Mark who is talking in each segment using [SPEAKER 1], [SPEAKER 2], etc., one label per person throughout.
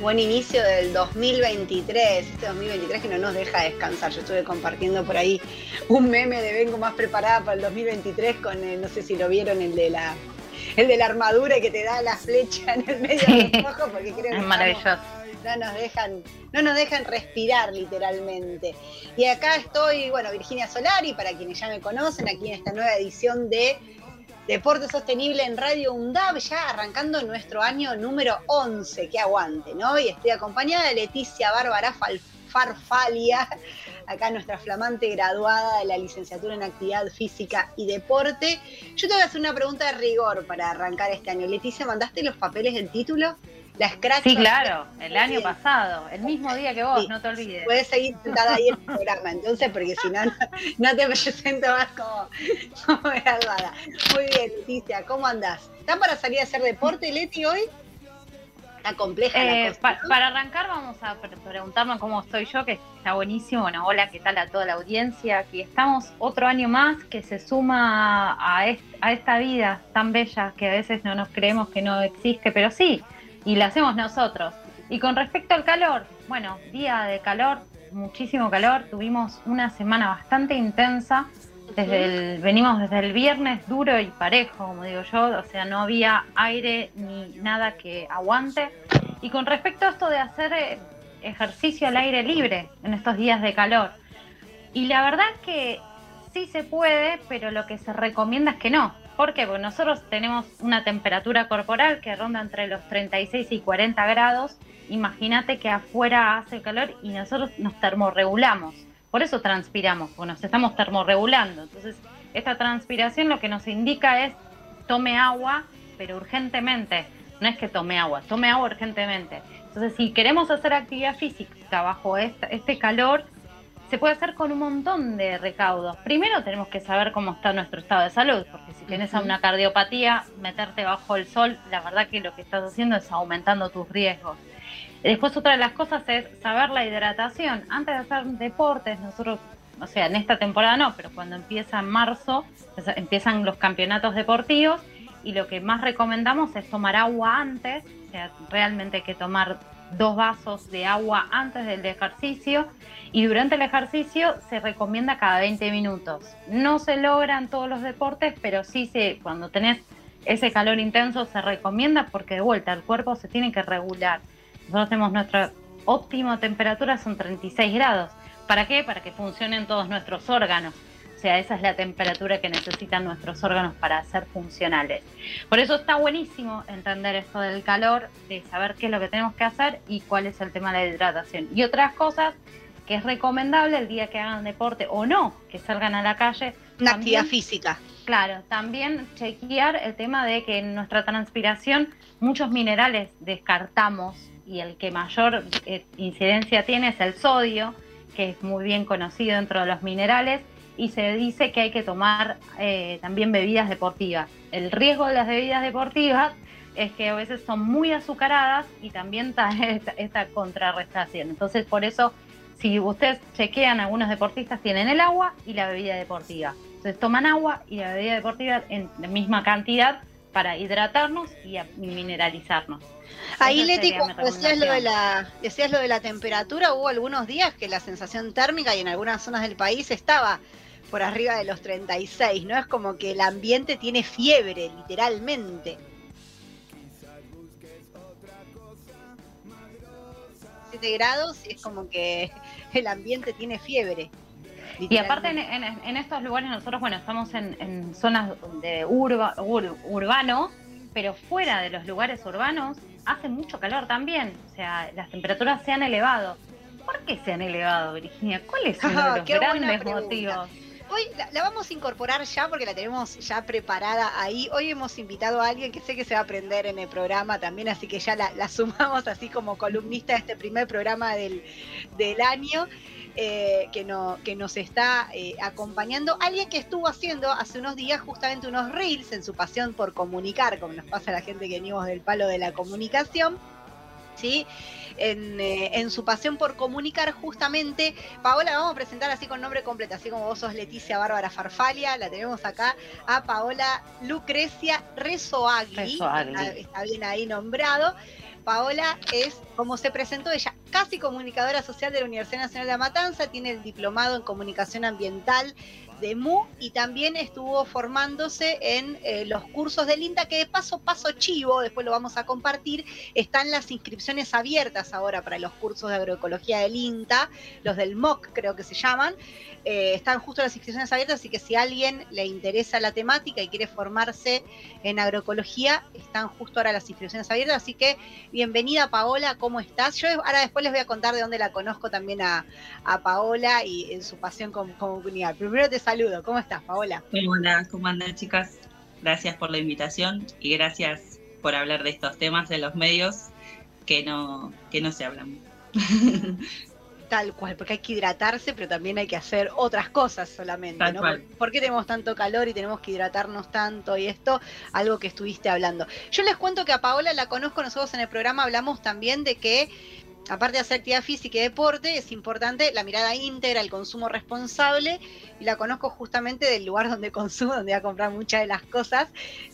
[SPEAKER 1] Buen inicio del 2023, este 2023 que no nos deja descansar. Yo estuve compartiendo por ahí un meme de vengo más preparada para el 2023 con, el, no sé si lo vieron, el de la el de la armadura que te da la flecha en el medio del ojo porque creo que
[SPEAKER 2] es maravilloso.
[SPEAKER 1] no nos dejan, no nos dejan respirar literalmente. Y acá estoy, bueno, Virginia Solari, para quienes ya me conocen, aquí en esta nueva edición de Deporte Sostenible en Radio UNDAB, ya arrancando nuestro año número 11, que aguante, ¿no? Y estoy acompañada de Leticia Bárbara Farfalia, acá nuestra flamante graduada de la licenciatura en Actividad Física y Deporte. Yo te voy a hacer una pregunta de rigor para arrancar este año. Leticia, ¿mandaste los papeles del título?
[SPEAKER 2] Sí, claro, el año pasado, el mismo día que vos, no te olvides.
[SPEAKER 1] Puedes seguir sentada ahí en el programa, entonces, porque si no, no, te presento más como, como graduada. Muy bien, Leticia, ¿cómo andás? ¿Están para salir a hacer deporte, Leti, hoy? Está compleja la
[SPEAKER 2] eh, Para arrancar vamos a preguntarnos cómo estoy yo, que está buenísimo. Bueno, hola, ¿qué tal a toda la audiencia? Aquí estamos otro año más que se suma a, a esta vida tan bella que a veces no nos creemos que no existe, pero sí, y la hacemos nosotros. Y con respecto al calor, bueno, día de calor, muchísimo calor, tuvimos una semana bastante intensa. Desde el, venimos desde el viernes duro y parejo, como digo yo, o sea, no había aire ni nada que aguante. Y con respecto a esto de hacer eh, ejercicio al aire libre en estos días de calor, y la verdad que sí se puede, pero lo que se recomienda es que no, ¿Por qué? Porque nosotros tenemos una temperatura corporal que ronda entre los 36 y 40 grados. Imagínate que afuera hace calor y nosotros nos termorregulamos. Por eso transpiramos, porque nos estamos termorregulando. Entonces, esta transpiración lo que nos indica es tome agua, pero urgentemente. No es que tome agua, tome agua urgentemente. Entonces, si queremos hacer actividad física bajo este calor, se puede hacer con un montón de recaudos. Primero tenemos que saber cómo está nuestro estado de salud, porque si tienes una cardiopatía, meterte bajo el sol, la verdad que lo que estás haciendo es aumentando tus riesgos. Después otra de las cosas es saber la hidratación. Antes de hacer deportes, nosotros, o sea, en esta temporada no, pero cuando empieza en marzo, empiezan los campeonatos deportivos y lo que más recomendamos es tomar agua antes, o sea, realmente hay que tomar dos vasos de agua antes del ejercicio y durante el ejercicio se recomienda cada 20 minutos. No se logran todos los deportes, pero sí se, cuando tenés ese calor intenso se recomienda porque de vuelta el cuerpo se tiene que regular. Nosotros tenemos nuestra óptima temperatura son 36 grados. ¿Para qué? Para que funcionen todos nuestros órganos. O sea, esa es la temperatura que necesitan nuestros órganos para ser funcionales. Por eso está buenísimo entender esto del calor, de saber qué es lo que tenemos que hacer y cuál es el tema de la hidratación. Y otras cosas que es recomendable el día que hagan deporte o no, que salgan a la calle.
[SPEAKER 1] Una actividad física.
[SPEAKER 2] Claro, también chequear el tema de que en nuestra transpiración muchos minerales descartamos y el que mayor eh, incidencia tiene es el sodio, que es muy bien conocido dentro de los minerales y se dice que hay que tomar eh, también bebidas deportivas. El riesgo de las bebidas deportivas es que a veces son muy azucaradas y también está esta, contrarrestación. Entonces, por eso, si ustedes chequean, algunos deportistas tienen el agua y la bebida deportiva. Entonces, toman agua y la bebida deportiva en la misma cantidad para hidratarnos y mineralizarnos.
[SPEAKER 1] Ahí, Leti, decías lo, de la, decías lo de la temperatura, hubo algunos días que la sensación térmica y en algunas zonas del país estaba por arriba de los 36, ¿no? Es como que el ambiente tiene fiebre, literalmente. 7 grados y es como que el ambiente tiene fiebre.
[SPEAKER 2] Y aparte en, estos lugares nosotros, bueno, estamos en, zonas de urba, urbano, pero fuera de los lugares urbanos hace mucho calor también. O sea, las temperaturas se han elevado. ¿Por qué se han elevado, Virginia? ¿Cuáles son los grandes motivos?
[SPEAKER 1] Hoy la, vamos a incorporar ya porque la tenemos ya preparada ahí. Hoy hemos invitado a alguien que sé que se va a aprender en el programa también, así que ya la, sumamos así como columnista de este primer programa del, año. Eh, que, no, que nos está eh, acompañando. Alguien que estuvo haciendo hace unos días justamente unos reels en su pasión por comunicar, como nos pasa a la gente que venimos del palo de la comunicación. ¿sí? Eh, en, su pasión por comunicar justamente. Paola, vamos a presentar así con nombre completo, así como vos sos Leticia Bárbara Farfalia, la tenemos acá a Paola Lucrecia Rezoagli, está bien ahí nombrado. Paola es, como se presentó ella, casi comunicadora social de la Universidad Nacional de La Matanza, tiene el diplomado en comunicación ambiental de MU y también estuvo formándose en eh, los cursos del INTA, que de paso, paso chivo, después lo vamos a compartir, están las inscripciones abiertas ahora para los cursos de agroecología del INTA, los del MOC creo que se llaman, eh, están justo las inscripciones abiertas, así que si a alguien le interesa la temática y quiere formarse en agroecología, están justo ahora las inscripciones abiertas, así que bienvenida Paola, ¿cómo estás? Yo ahora después les voy a contar de dónde la conozco también a, Paola y en su pasión con, comunidad. Primero te saludo, ¿cómo estás Paola?
[SPEAKER 3] Hola, ¿cómo andan chicas? Gracias por la invitación y gracias por hablar de estos temas de los medios que no, que no se hablan.
[SPEAKER 1] Tal cual, porque hay que hidratarse, pero también hay que hacer otras cosas solamente, ¿no? ¿Por, qué tenemos tanto calor y tenemos que hidratarnos tanto? Y esto, algo que estuviste hablando. Yo les cuento que a Paola la conozco, nosotros en el programa hablamos también de que, aparte de hacer actividad física y deporte, es importante la mirada íntegra, el consumo responsable, y la conozco justamente del lugar donde consumo, donde voy a comprar muchas de las cosas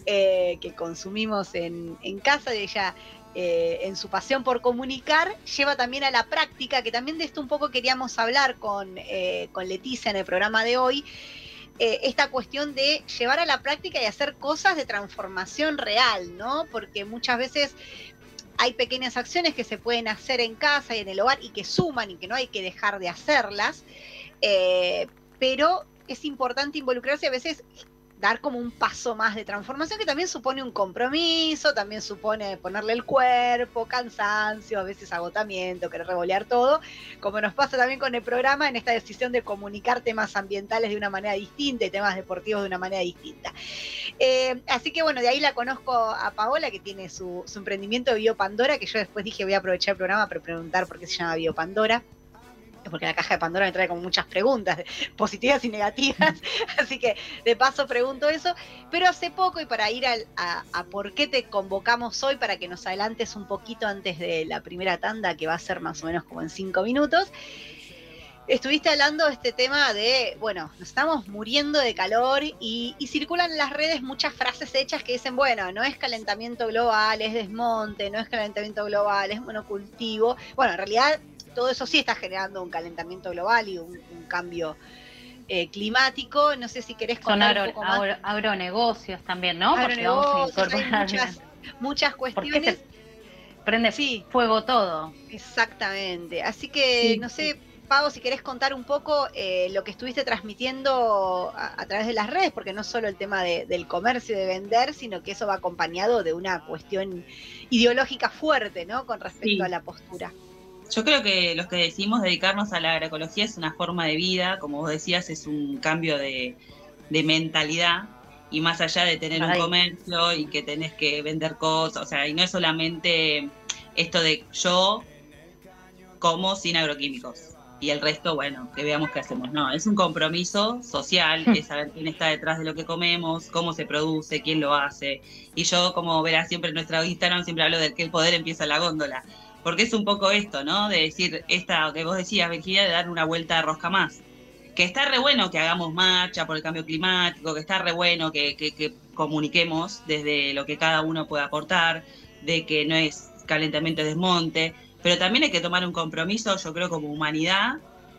[SPEAKER 1] eh, que consumimos en, casa, de ella eh, en su pasión por comunicar, lleva también a la práctica, que también de esto un poco queríamos hablar con, eh, con Leticia en el programa de hoy, esta cuestión de llevar a la práctica y hacer cosas de transformación real, ¿no? Porque muchas veces hay pequeñas acciones que se pueden hacer en casa y en el hogar y que suman y que no hay que dejar de hacerlas, pero es importante involucrarse a veces dar como un paso más de transformación que también supone un compromiso, también supone ponerle el cuerpo, cansancio, a veces agotamiento, querer revolear todo, como nos pasa también con el programa en esta decisión de comunicar temas ambientales de una manera distinta y temas deportivos de una manera distinta. Eh, así que bueno, de ahí la conozco a Paola que tiene su, emprendimiento Biopandora, que yo después dije voy a aprovechar el programa para preguntar por qué se llama Biopandora porque la caja de Pandora me trae como muchas preguntas, positivas y negativas, así que de paso pregunto eso. Pero hace poco, y para ir a, por qué te convocamos hoy, para que nos adelantes un poquito antes de la primera tanda, que va a ser más o menos como en cinco minutos, estuviste hablando de este tema de, bueno, nos estamos muriendo de calor y, circulan en las redes muchas frases hechas que dicen, bueno, no es calentamiento global, es desmonte, no es calentamiento global, es monocultivo. Bueno, en realidad todo eso sí está generando un calentamiento global y un, cambio eh, climático. No sé si querés
[SPEAKER 2] contar Son un agronegocios también, ¿no?
[SPEAKER 1] Agronegocios, hay muchas, muchas cuestiones.
[SPEAKER 2] prende sí. fuego todo.
[SPEAKER 1] Exactamente. Así que, no sé, Pau, si querés contar un poco eh, lo que estuviste transmitiendo a, través de las redes, porque no solo el tema del comercio y de vender, sino que eso va acompañado de una cuestión ideológica fuerte, ¿no? Con respecto a la postura.
[SPEAKER 3] Yo creo que los que decimos dedicarnos a la agroecología es una forma de vida, como vos decías, es un cambio de, mentalidad y más allá de tener un comercio y que tenés que vender cosas, o sea, y no es solamente esto de yo como sin agroquímicos y el resto, bueno, que veamos qué hacemos. No, es un compromiso social, hmm. es saber quién está detrás de lo que comemos, cómo se produce, quién lo hace. Y yo, como verás siempre en nuestra Instagram, siempre hablo de que el poder empieza en la góndola porque es un poco esto, ¿no? De decir, esta que vos decías, Virginia, de dar una vuelta de rosca más. Que está re bueno que hagamos marcha por el cambio climático, que está re bueno que, que, comuniquemos desde lo que cada uno puede aportar, de que no es calentamiento de desmonte, pero también hay que tomar un compromiso, yo creo, como humanidad,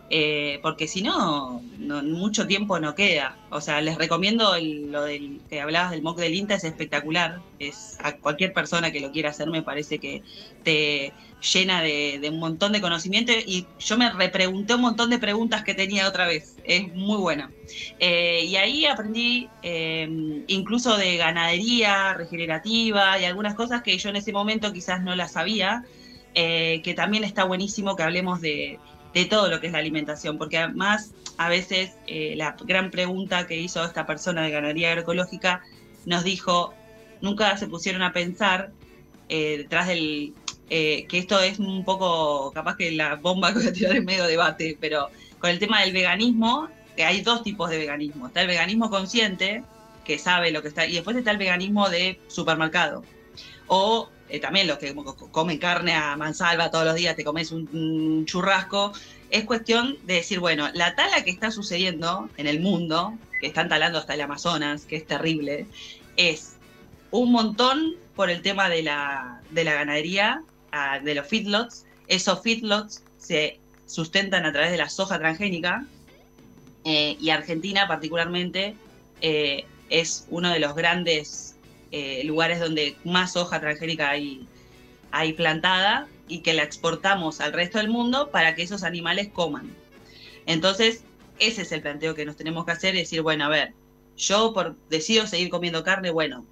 [SPEAKER 3] eh, porque si no, mucho tiempo no queda. O sea, les recomiendo lo del que hablabas del MOC del INTA, es espectacular. Es a cualquier persona que lo quiera hacer me parece que te llena de, un montón de conocimiento y yo me repregunté un montón de preguntas que tenía otra vez. Es muy buena. Eh, y ahí aprendí eh, incluso de ganadería regenerativa y algunas cosas que yo en ese momento quizás no las sabía, que también está buenísimo que hablemos de de todo lo que es la alimentación, porque además a veces eh, la gran pregunta que hizo esta persona de ganadería agroecológica nos dijo, nunca se pusieron a pensar eh, detrás del, eh, que esto es un poco, capaz que la bomba que voy a en medio debate, pero con el tema del veganismo, que hay dos tipos de veganismo. Está el veganismo consciente, que sabe lo que está, y después está el veganismo de supermercado. O eh, también los que comen carne a mansalva todos los días, te comes un, churrasco, es cuestión de decir, bueno, la tala que está sucediendo en el mundo, que están talando hasta el Amazonas, que es terrible, es un montón por el tema de la, de la ganadería, de los feedlots. Esos feedlots se sustentan a través de la soja transgénica eh, y Argentina particularmente eh, es uno de los grandes eh, lugares donde más soja transgénica hay, hay plantada y que la exportamos al resto del mundo para que esos animales coman. Entonces, ese es el planteo que nos tenemos que hacer, decir, bueno, a ver, yo por, decido seguir comiendo carne, bueno,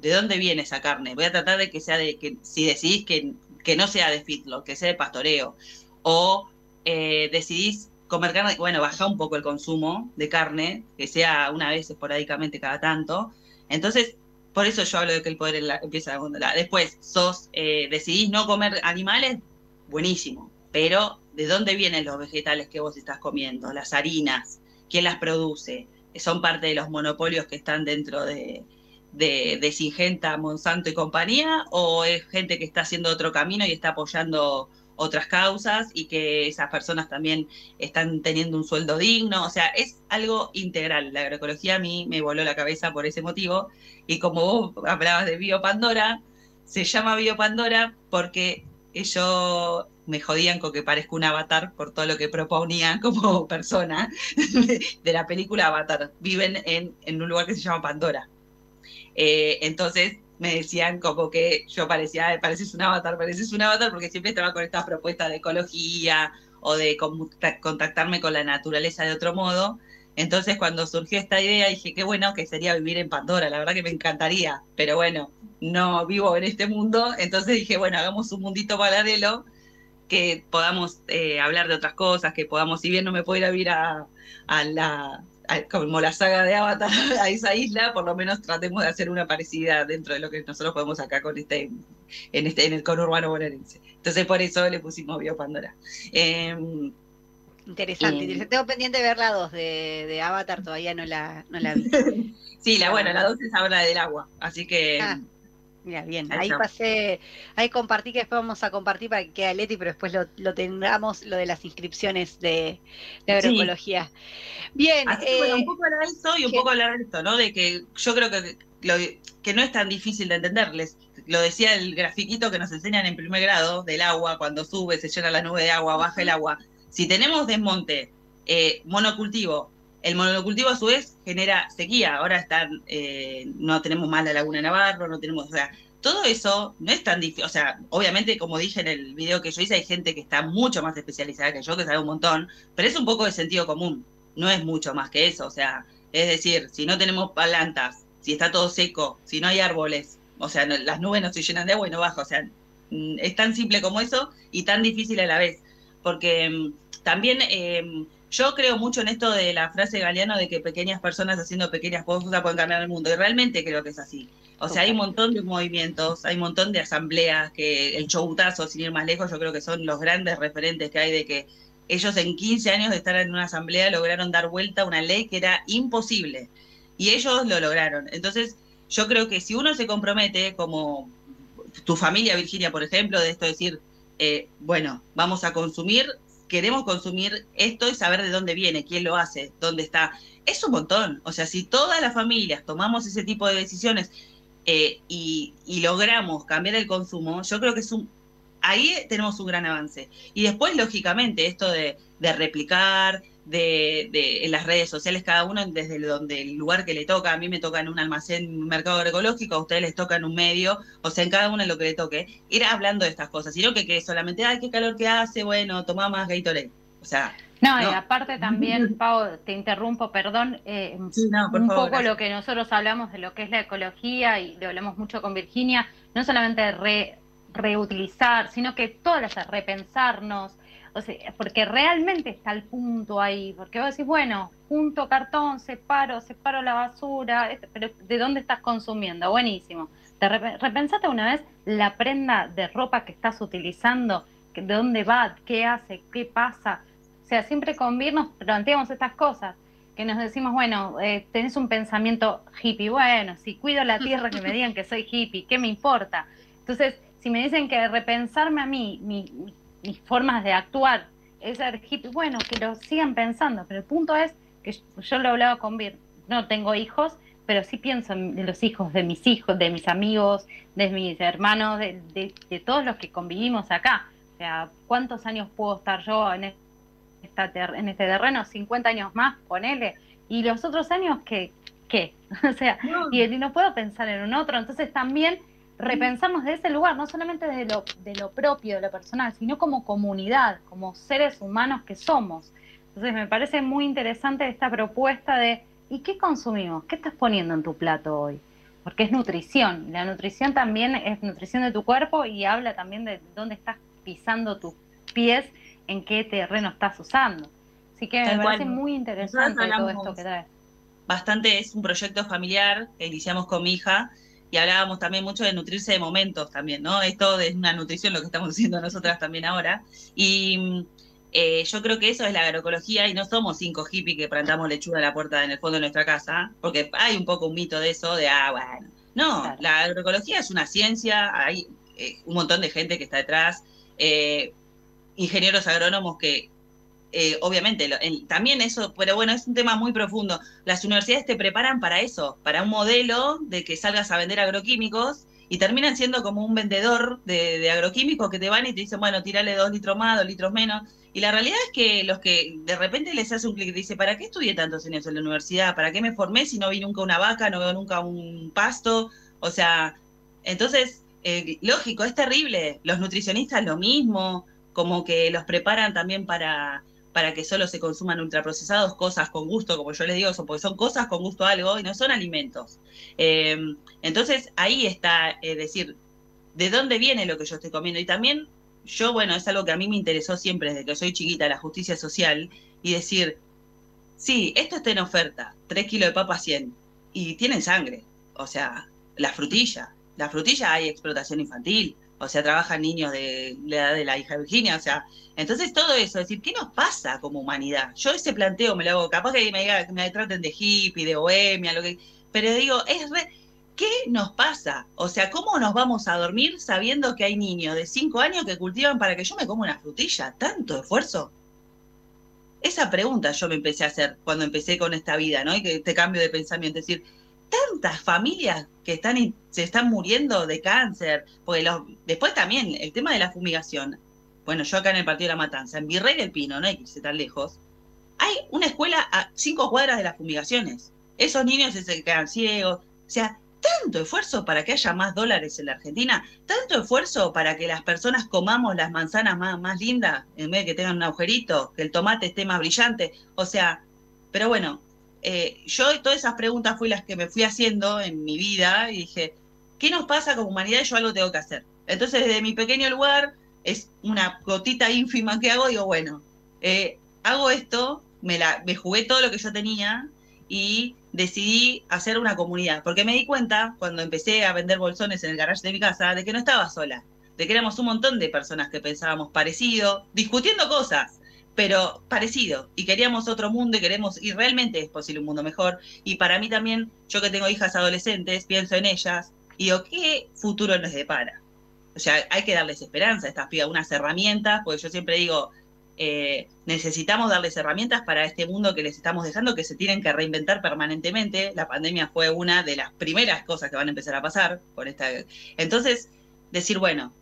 [SPEAKER 3] ¿de dónde viene esa carne? Voy a tratar de que sea de, que si decidís que, que no sea de fitlo, que sea de pastoreo, o eh, decidís comer carne, bueno, baja un poco el consumo de carne, que sea una vez esporádicamente cada tanto. Entonces, por eso yo hablo de que el poder empieza a controlar. Después, sos, eh, decidís no comer animales, buenísimo. Pero, ¿de dónde vienen los vegetales que vos estás comiendo? Las harinas, ¿quién las produce? ¿Son parte de los monopolios que están dentro de, de, Singenta, Monsanto y compañía? ¿O es gente que está haciendo otro camino y está apoyando otras causas y que esas personas también están teniendo un sueldo digno. O sea, es algo integral. La agroecología a mí me voló la cabeza por ese motivo. Y como vos hablabas de Biopandora, se llama Biopandora porque ellos me jodían con que parezca un avatar por todo lo que proponía como persona de la película Avatar. Viven en, en un lugar que se llama Pandora. Eh, entonces, me decían como que yo parecía, pareces un avatar, pareces un avatar, porque siempre estaba con estas propuestas de ecología o de contactarme con la naturaleza de otro modo. Entonces cuando surgió esta idea dije, qué bueno que sería vivir en Pandora, la verdad que me encantaría, pero bueno, no vivo en este mundo, entonces dije, bueno, hagamos un mundito paralelo que podamos eh, hablar de otras cosas, que podamos, si bien no me puedo ir a vivir a la, como la saga de Avatar a esa isla, por lo menos tratemos de hacer una parecida dentro de lo que nosotros podemos acá con este, en este, en el conurbano bonaerense. Entonces por eso le pusimos Bio Pandora.
[SPEAKER 1] Em, interesante, eh, Tengo pendiente de ver la 2 de, Avatar, todavía no la, no la vi.
[SPEAKER 3] sí, la bueno, la 2 es habla del agua, así que
[SPEAKER 1] ah. Mira, bien, ahí pasé, ahí compartí que después vamos a compartir para que quede Leti, pero después lo, tengamos lo de las inscripciones de, agroecología. Bien.
[SPEAKER 3] Eh, un poco hablar de esto y un poco hablar de esto, ¿no? De que yo creo que, lo, que no es tan difícil de entenderles. Lo decía el grafiquito que nos enseñan en primer grado del agua, cuando sube, se llena la nube de agua, baja el agua. Si tenemos desmonte, eh, monocultivo, el monocultivo a su vez genera sequía. Ahora están, eh, no tenemos más la laguna Navarro, no tenemos, o sea, todo eso no es tan difícil. O sea, obviamente, como dije en el video que yo hice, hay gente que está mucho más especializada que yo, que sabe un montón, pero es un poco de sentido común. No es mucho más que eso. O sea, es decir, si no tenemos plantas, si está todo seco, si no hay árboles, o sea, las nubes no se llenan de agua y no baja. O sea, mm, es tan simple como eso y tan difícil a la vez. Porque mm, también. Eh, yo creo mucho en esto de la frase Galeano de que pequeñas personas haciendo pequeñas cosas pueden cambiar el mundo. Y realmente creo que es así. O sea, hay un montón de movimientos, hay un montón de asambleas, que el chowutazo, sin ir más lejos, yo creo que son los grandes referentes que hay de que ellos en 15 años de estar en una asamblea lograron dar vuelta a una ley que era imposible. Y ellos lo lograron. Entonces, yo creo que si uno se compromete, como tu familia, Virginia, por ejemplo, de esto decir, eh, bueno, vamos a consumir queremos consumir esto y saber de dónde viene, quién lo hace, dónde está. Es un montón. O sea, si todas las familias tomamos ese tipo de decisiones eh, y, logramos cambiar el consumo, yo creo que es un... Ahí tenemos un gran avance. Y después, lógicamente, esto de, de replicar, de, de, en las redes sociales, cada uno desde donde el lugar que le toca. A mí me toca en un almacén, un mercado agroecológico, a ustedes les toca en un medio, o sea, en cada uno en lo que le toque, ir hablando de estas cosas, y no que, que solamente, ay, qué calor que hace, bueno, toma más Gatorade. O sea.
[SPEAKER 2] No, y aparte también, Pau, te interrumpo, perdón, eh, un poco lo que nosotros hablamos de lo que es la ecología y lo hablamos mucho con Virginia, no solamente re reutilizar, sino que todas las repensarnos, o sea, porque realmente está el punto ahí, porque vos decís, bueno, junto cartón, separo, separo la basura, este, pero ¿de dónde estás consumiendo? Buenísimo. ¿Te repensate una vez la prenda de ropa que estás utilizando? ¿De dónde va? ¿Qué hace? ¿Qué pasa? O sea, siempre con nos planteamos estas cosas, que nos decimos, bueno, eh, tenés un pensamiento hippie, bueno, si cuido la tierra que me digan que soy hippie, ¿qué me importa? Entonces, si me dicen que repensarme a mí, mi, mis formas de actuar es ser hippie, bueno, que lo sigan pensando, pero el punto es que yo lo he hablado con Vir, no tengo hijos, pero sí pienso en los hijos de mis hijos, de mis amigos, de mis hermanos, de, todos los que convivimos acá. O sea, ¿cuántos años puedo estar yo en, esta en este terreno? 50 años más, ponele. Y los otros años, ¿qué? ¿Qué? o sea, y, y no puedo pensar en un otro. Entonces también repensamos de ese lugar, no solamente de lo, de lo propio, de lo personal, sino como comunidad, como seres humanos que somos. Entonces me parece muy interesante esta propuesta de, ¿y qué consumimos? ¿Qué estás poniendo en tu plato hoy? Porque es nutrición. La nutrición también es nutrición de tu cuerpo y habla también de dónde estás pisando tus pies, en qué terreno estás usando. Así que me parece muy interesante todo esto que da.
[SPEAKER 3] Bastante es un proyecto familiar que iniciamos con mi hija, y hablábamos también mucho de nutrirse de momentos también, ¿no? Esto es una nutrición lo que estamos haciendo nosotras también ahora. Y eh, yo creo que eso es la agroecología y no somos cinco hippies que plantamos lechuga a la puerta en el fondo de nuestra casa, porque hay un poco un mito de eso, de, ah, bueno. No, la agroecología es una ciencia, hay eh, un montón de gente que está detrás, eh, ingenieros agrónomos que eh, obviamente, también eso, pero bueno, es un tema muy profundo. Las universidades te preparan para eso, para un modelo de que salgas a vender agroquímicos y terminan siendo como un vendedor de, agroquímicos que te van y te dicen, bueno, tirale dos litros más, dos litros menos. Y la realidad es que los que de repente les hace un clic y dice, ¿para qué estudié tantos años en la universidad? ¿Para qué me formé si no vi nunca una vaca, no veo nunca un pasto? O sea, entonces, eh, lógico, es terrible. Los nutricionistas lo mismo, como que los preparan también para para que solo se consuman ultraprocesados, cosas con gusto, como yo les digo, porque son cosas con gusto algo y no son alimentos. Eh, entonces ahí está, es eh, decir, ¿de dónde viene lo que yo estoy comiendo? Y también yo, bueno, es algo que a mí me interesó siempre desde que soy chiquita, la justicia social, y decir, sí, esto está en oferta, 3 kilos de papa 100, y tienen sangre, o sea, la frutilla, la frutilla hay explotación infantil, o sea, trabajan niños de la edad de la hija Virginia, o sea, entonces todo eso, es decir, ¿qué nos pasa como humanidad? Yo ese planteo me lo hago, capaz que me, me traten de hippie, de bohemia, lo que, pero digo, es ¿qué nos pasa? O sea, ¿cómo nos vamos a dormir sabiendo que hay niños de 5 años que cultivan para que yo me coma una frutilla? ¿Tanto esfuerzo? Esa pregunta yo me empecé a hacer cuando empecé con esta vida, ¿no? Y que este cambio de pensamiento, es decir, tantas familias que están se están muriendo de cáncer, porque los, después también el tema de la fumigación. Bueno, yo acá en el Partido de la Matanza, en Virrey del Pino, no hay que irse tan lejos, hay una escuela a cinco cuadras de las fumigaciones. Esos niños se quedan ciegos. O sea, tanto esfuerzo para que haya más dólares en la Argentina, tanto esfuerzo para que las personas comamos las manzanas más, más lindas, en vez de que tengan un agujerito, que el tomate esté más brillante. O sea, pero bueno, eh, yo todas esas preguntas fui las que me fui haciendo en mi vida y dije, ¿qué nos pasa como humanidad? Yo algo tengo que hacer. Entonces, desde mi pequeño lugar, es una gotita ínfima que hago, digo, bueno, eh, hago esto, me, la, jugué todo lo que yo tenía y decidí hacer una comunidad, porque me di cuenta cuando empecé a vender bolsones en el garage de mi casa de que no estaba sola, de que éramos un montón de personas que pensábamos parecido, discutiendo cosas, pero parecido. Y queríamos otro mundo y queremos, y realmente es posible un mundo mejor. Y para mí también, yo que tengo hijas adolescentes, pienso en ellas y digo, ¿qué futuro nos depara? O sea, hay que darles esperanza a estas pibas, unas herramientas, porque yo siempre digo, eh, necesitamos darles herramientas para este mundo que les estamos dejando, que se tienen que reinventar permanentemente. La pandemia fue una de las primeras cosas que van a empezar a pasar por esta. Entonces, decir, bueno,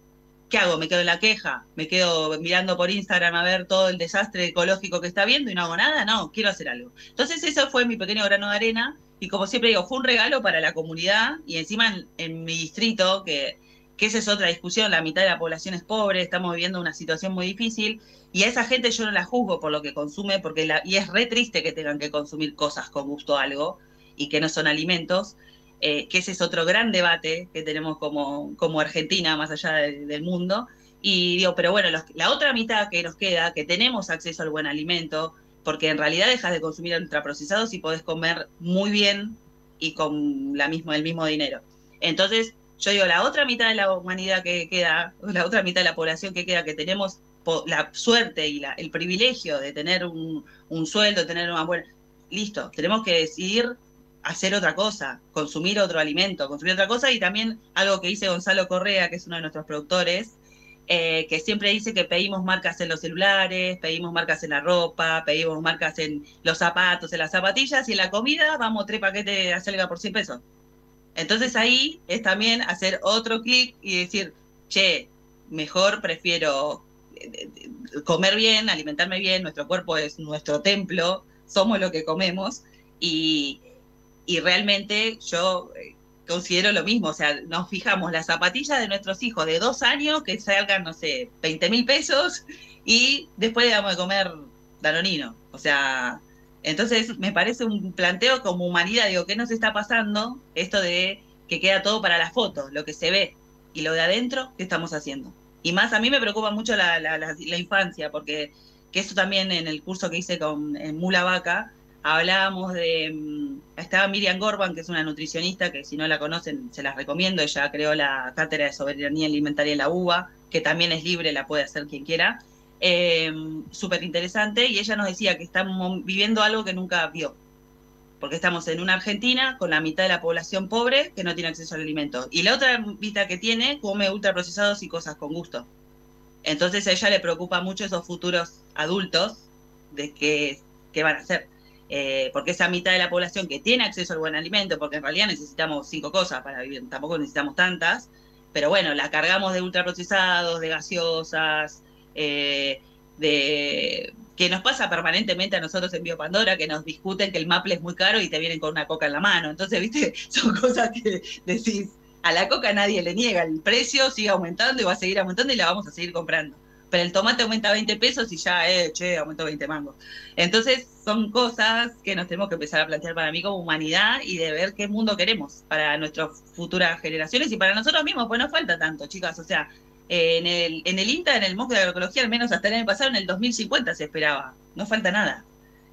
[SPEAKER 3] ¿qué hago? ¿Me quedo en la queja? ¿Me quedo mirando por Instagram a ver todo el desastre ecológico que está viendo y no hago nada? No, quiero hacer algo. Entonces eso fue mi pequeño grano de arena y como siempre digo, fue un regalo para la comunidad y encima en, mi distrito, que, que esa es otra discusión, la mitad de la población es pobre, estamos viviendo una situación muy difícil y a esa gente yo no la juzgo por lo que consume, porque y es re triste que tengan que consumir cosas con gusto algo y que no son alimentos, eh, que ese es otro gran debate que tenemos como, como Argentina, más allá del mundo. Y digo, pero bueno, la otra mitad que nos queda, que tenemos acceso al buen alimento, porque en realidad dejas de consumir ultraprocesados y podés comer muy bien y con la misma, el mismo dinero. Entonces, yo digo, la otra mitad de la humanidad que queda, la otra mitad de la población que queda, que tenemos la suerte y la, el privilegio de tener un, un sueldo, tener una buena... Listo, tenemos que decidir hacer otra cosa, consumir otro alimento, consumir otra cosa y también algo que dice Gonzalo Correa, que es uno de nuestros productores, eh, que siempre dice que pedimos marcas en los celulares, pedimos marcas en la ropa, pedimos marcas en los zapatos, en las zapatillas y en la comida vamos tres paquetes de acelga por 100 pesos. Entonces ahí es también hacer otro clic y decir, che, mejor prefiero eh, comer bien, alimentarme bien, nuestro cuerpo es nuestro templo, somos lo que comemos y, y realmente yo considero lo mismo, o sea, nos fijamos las zapatillas de nuestros hijos de dos años que salgan, no sé, 20 mil pesos y después le damos de comer danonino. O sea, entonces me parece un planteo como humanidad, digo, ¿qué nos está pasando? Esto de que queda todo para las fotos, lo que se ve y lo de adentro, ¿qué estamos haciendo? Y más a mí me preocupa mucho la, la, infancia, porque que eso también en el curso que hice con en Mula Vaca, hablábamos de, mm, estaba Miriam Gorban, que es una nutricionista, que si no la conocen se las recomiendo, ella creó la cátedra de soberanía alimentaria en la UBA, que también es libre, la puede hacer quien quiera, eh, súper interesante, y ella nos decía que estamos viviendo algo que nunca vio, porque estamos en una Argentina con la mitad de la población pobre que no tiene acceso al alimento, y la otra mitad que tiene come ultraprocesados y cosas con gusto. Entonces a ella le preocupa mucho esos futuros adultos de qué, qué van a hacer. Eh, porque esa mitad de la población que tiene acceso al buen alimento, porque en realidad necesitamos cinco cosas para vivir, tampoco necesitamos tantas, pero bueno, la cargamos de ultraprocesados, de gaseosas, eh, de que nos pasa permanentemente a nosotros en Biopandora, que nos discuten que el maple es muy caro y te vienen con una coca en la mano. Entonces, viste, son cosas que decís, a la coca nadie le niega, el precio sigue aumentando y va a seguir aumentando y la vamos a seguir comprando pero el tomate aumenta 20 pesos y ya, eh, che, aumentó 20 mangos. Entonces, son cosas que nos tenemos que empezar a plantear para mí como humanidad y de ver qué mundo queremos para nuestras futuras generaciones y para nosotros mismos, pues no falta tanto, chicas. O sea, en el, en el INTA, en el MOC de Agroecología, al menos hasta el año pasado, en el 2050 se esperaba. No falta nada.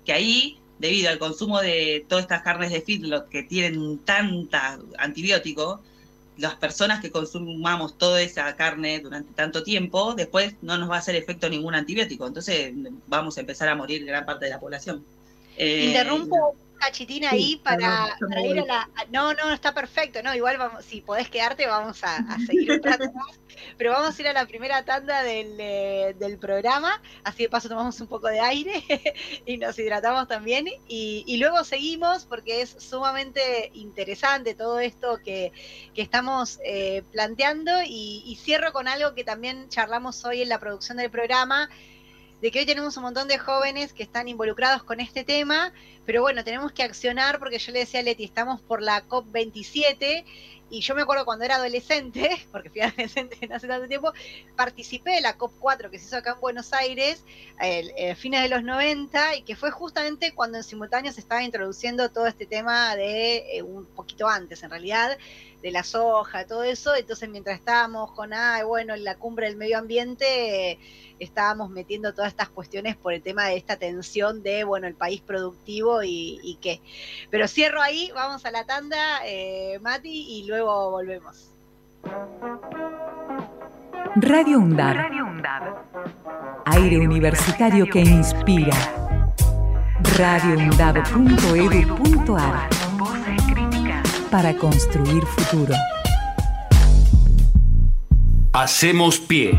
[SPEAKER 3] Que ahí, debido al consumo de todas estas carnes de feedlot que tienen tanta antibiótico, las personas que consumamos toda esa carne durante tanto tiempo, después no nos va a hacer efecto ningún antibiótico. Entonces vamos a empezar a morir gran parte de la población.
[SPEAKER 1] Eh, Interrumpo cachitina ahí para, ir a la. No, no, está perfecto, no, igual vamos, si podés quedarte, vamos a, seguir un rato más. Pero vamos a ir a la primera tanda del, eh, del, programa, así de paso tomamos un poco de aire y nos hidratamos también. Y, luego seguimos porque es sumamente interesante todo esto que, que estamos eh, planteando. Y, y cierro con algo que también charlamos hoy en la producción del programa de que hoy tenemos un montón de jóvenes que están involucrados con este tema, pero bueno, tenemos que accionar porque yo le decía a Leti, estamos por la COP27 y yo me acuerdo cuando era adolescente, porque fui adolescente no hace tanto tiempo, participé de la COP4 que se hizo acá en Buenos Aires a eh, fines de los 90 y que fue justamente cuando en simultáneo se estaba introduciendo todo este tema de eh, un poquito antes en realidad, de la soja, todo eso. Entonces mientras estábamos con, ah, bueno, en la cumbre del medio ambiente, estábamos metiendo todas estas cuestiones por el tema de esta tensión de, bueno, el país productivo y, qué. Pero cierro ahí, vamos a la tanda, eh, Mati, y luego volvemos.
[SPEAKER 4] Radio UNDAB. Radio Aire universitario que inspira. radioundab.edu.ar Para construir futuro.
[SPEAKER 5] Hacemos pie.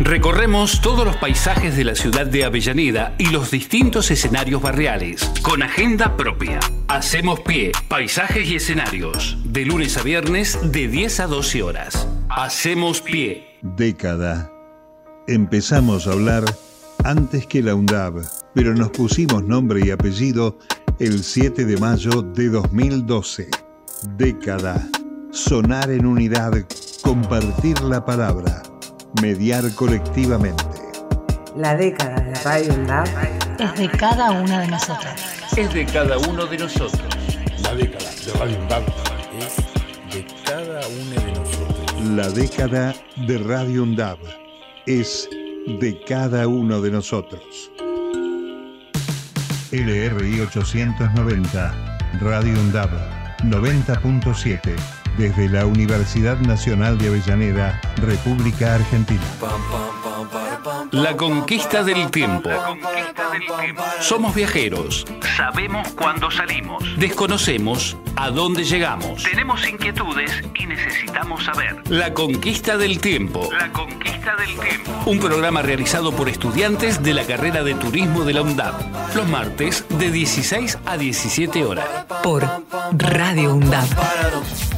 [SPEAKER 5] Recorremos todos los paisajes de la ciudad de Avellaneda y los distintos escenarios barriales, con agenda propia. Hacemos pie, paisajes y escenarios, de lunes a viernes de 10 a 12 horas. Hacemos pie.
[SPEAKER 6] Década. Empezamos a hablar antes que la UNDAB, pero nos pusimos nombre y apellido el 7 de mayo de 2012. Década. Sonar en unidad, compartir la palabra mediar colectivamente.
[SPEAKER 4] La década de Radio UNDAB
[SPEAKER 2] es de cada una de nosotros.
[SPEAKER 5] Es de cada uno de nosotros.
[SPEAKER 7] La década de Radio UNDAB es
[SPEAKER 5] uno de nosotros.
[SPEAKER 6] La década de Radio UNDAB es de cada uno de nosotros. LRI 890, Radio UNDAB 90.7, desde la Universidad Nacional de Avellaneda, República Argentina.
[SPEAKER 5] La conquista del tiempo. Somos viajeros. Sabemos cuándo salimos. Desconocemos a dónde llegamos. Tenemos inquietudes y necesitamos saber. La conquista del tiempo. La conquista del tiempo. Un programa realizado por estudiantes de la carrera de turismo de la UNDAP. Los martes de 16 a 17 horas.
[SPEAKER 4] Por Radio UNDAP.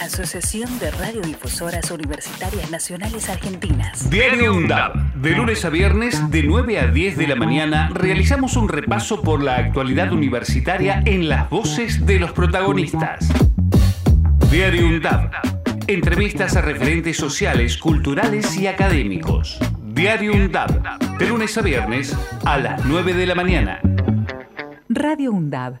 [SPEAKER 4] Asociación de Radiodifusoras Universitarias Nacionales Argentinas.
[SPEAKER 5] Diario UNDAB. De lunes a viernes, de 9 a 10 de la mañana, realizamos un repaso por la actualidad universitaria en las voces de los protagonistas. Diario UNDAB. Entrevistas a referentes sociales, culturales y académicos. Diario UNDAB. De lunes a viernes, a las 9 de la mañana.
[SPEAKER 4] Radio UNDAB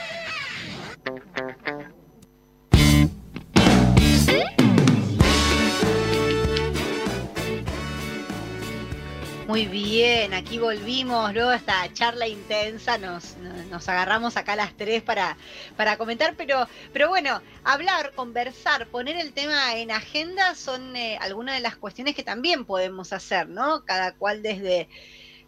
[SPEAKER 1] Muy bien, aquí volvimos luego esta charla intensa, nos, nos agarramos acá a las tres para, para comentar, pero, pero bueno, hablar, conversar, poner el tema en agenda son eh, algunas de las cuestiones que también podemos hacer, ¿no? Cada cual desde,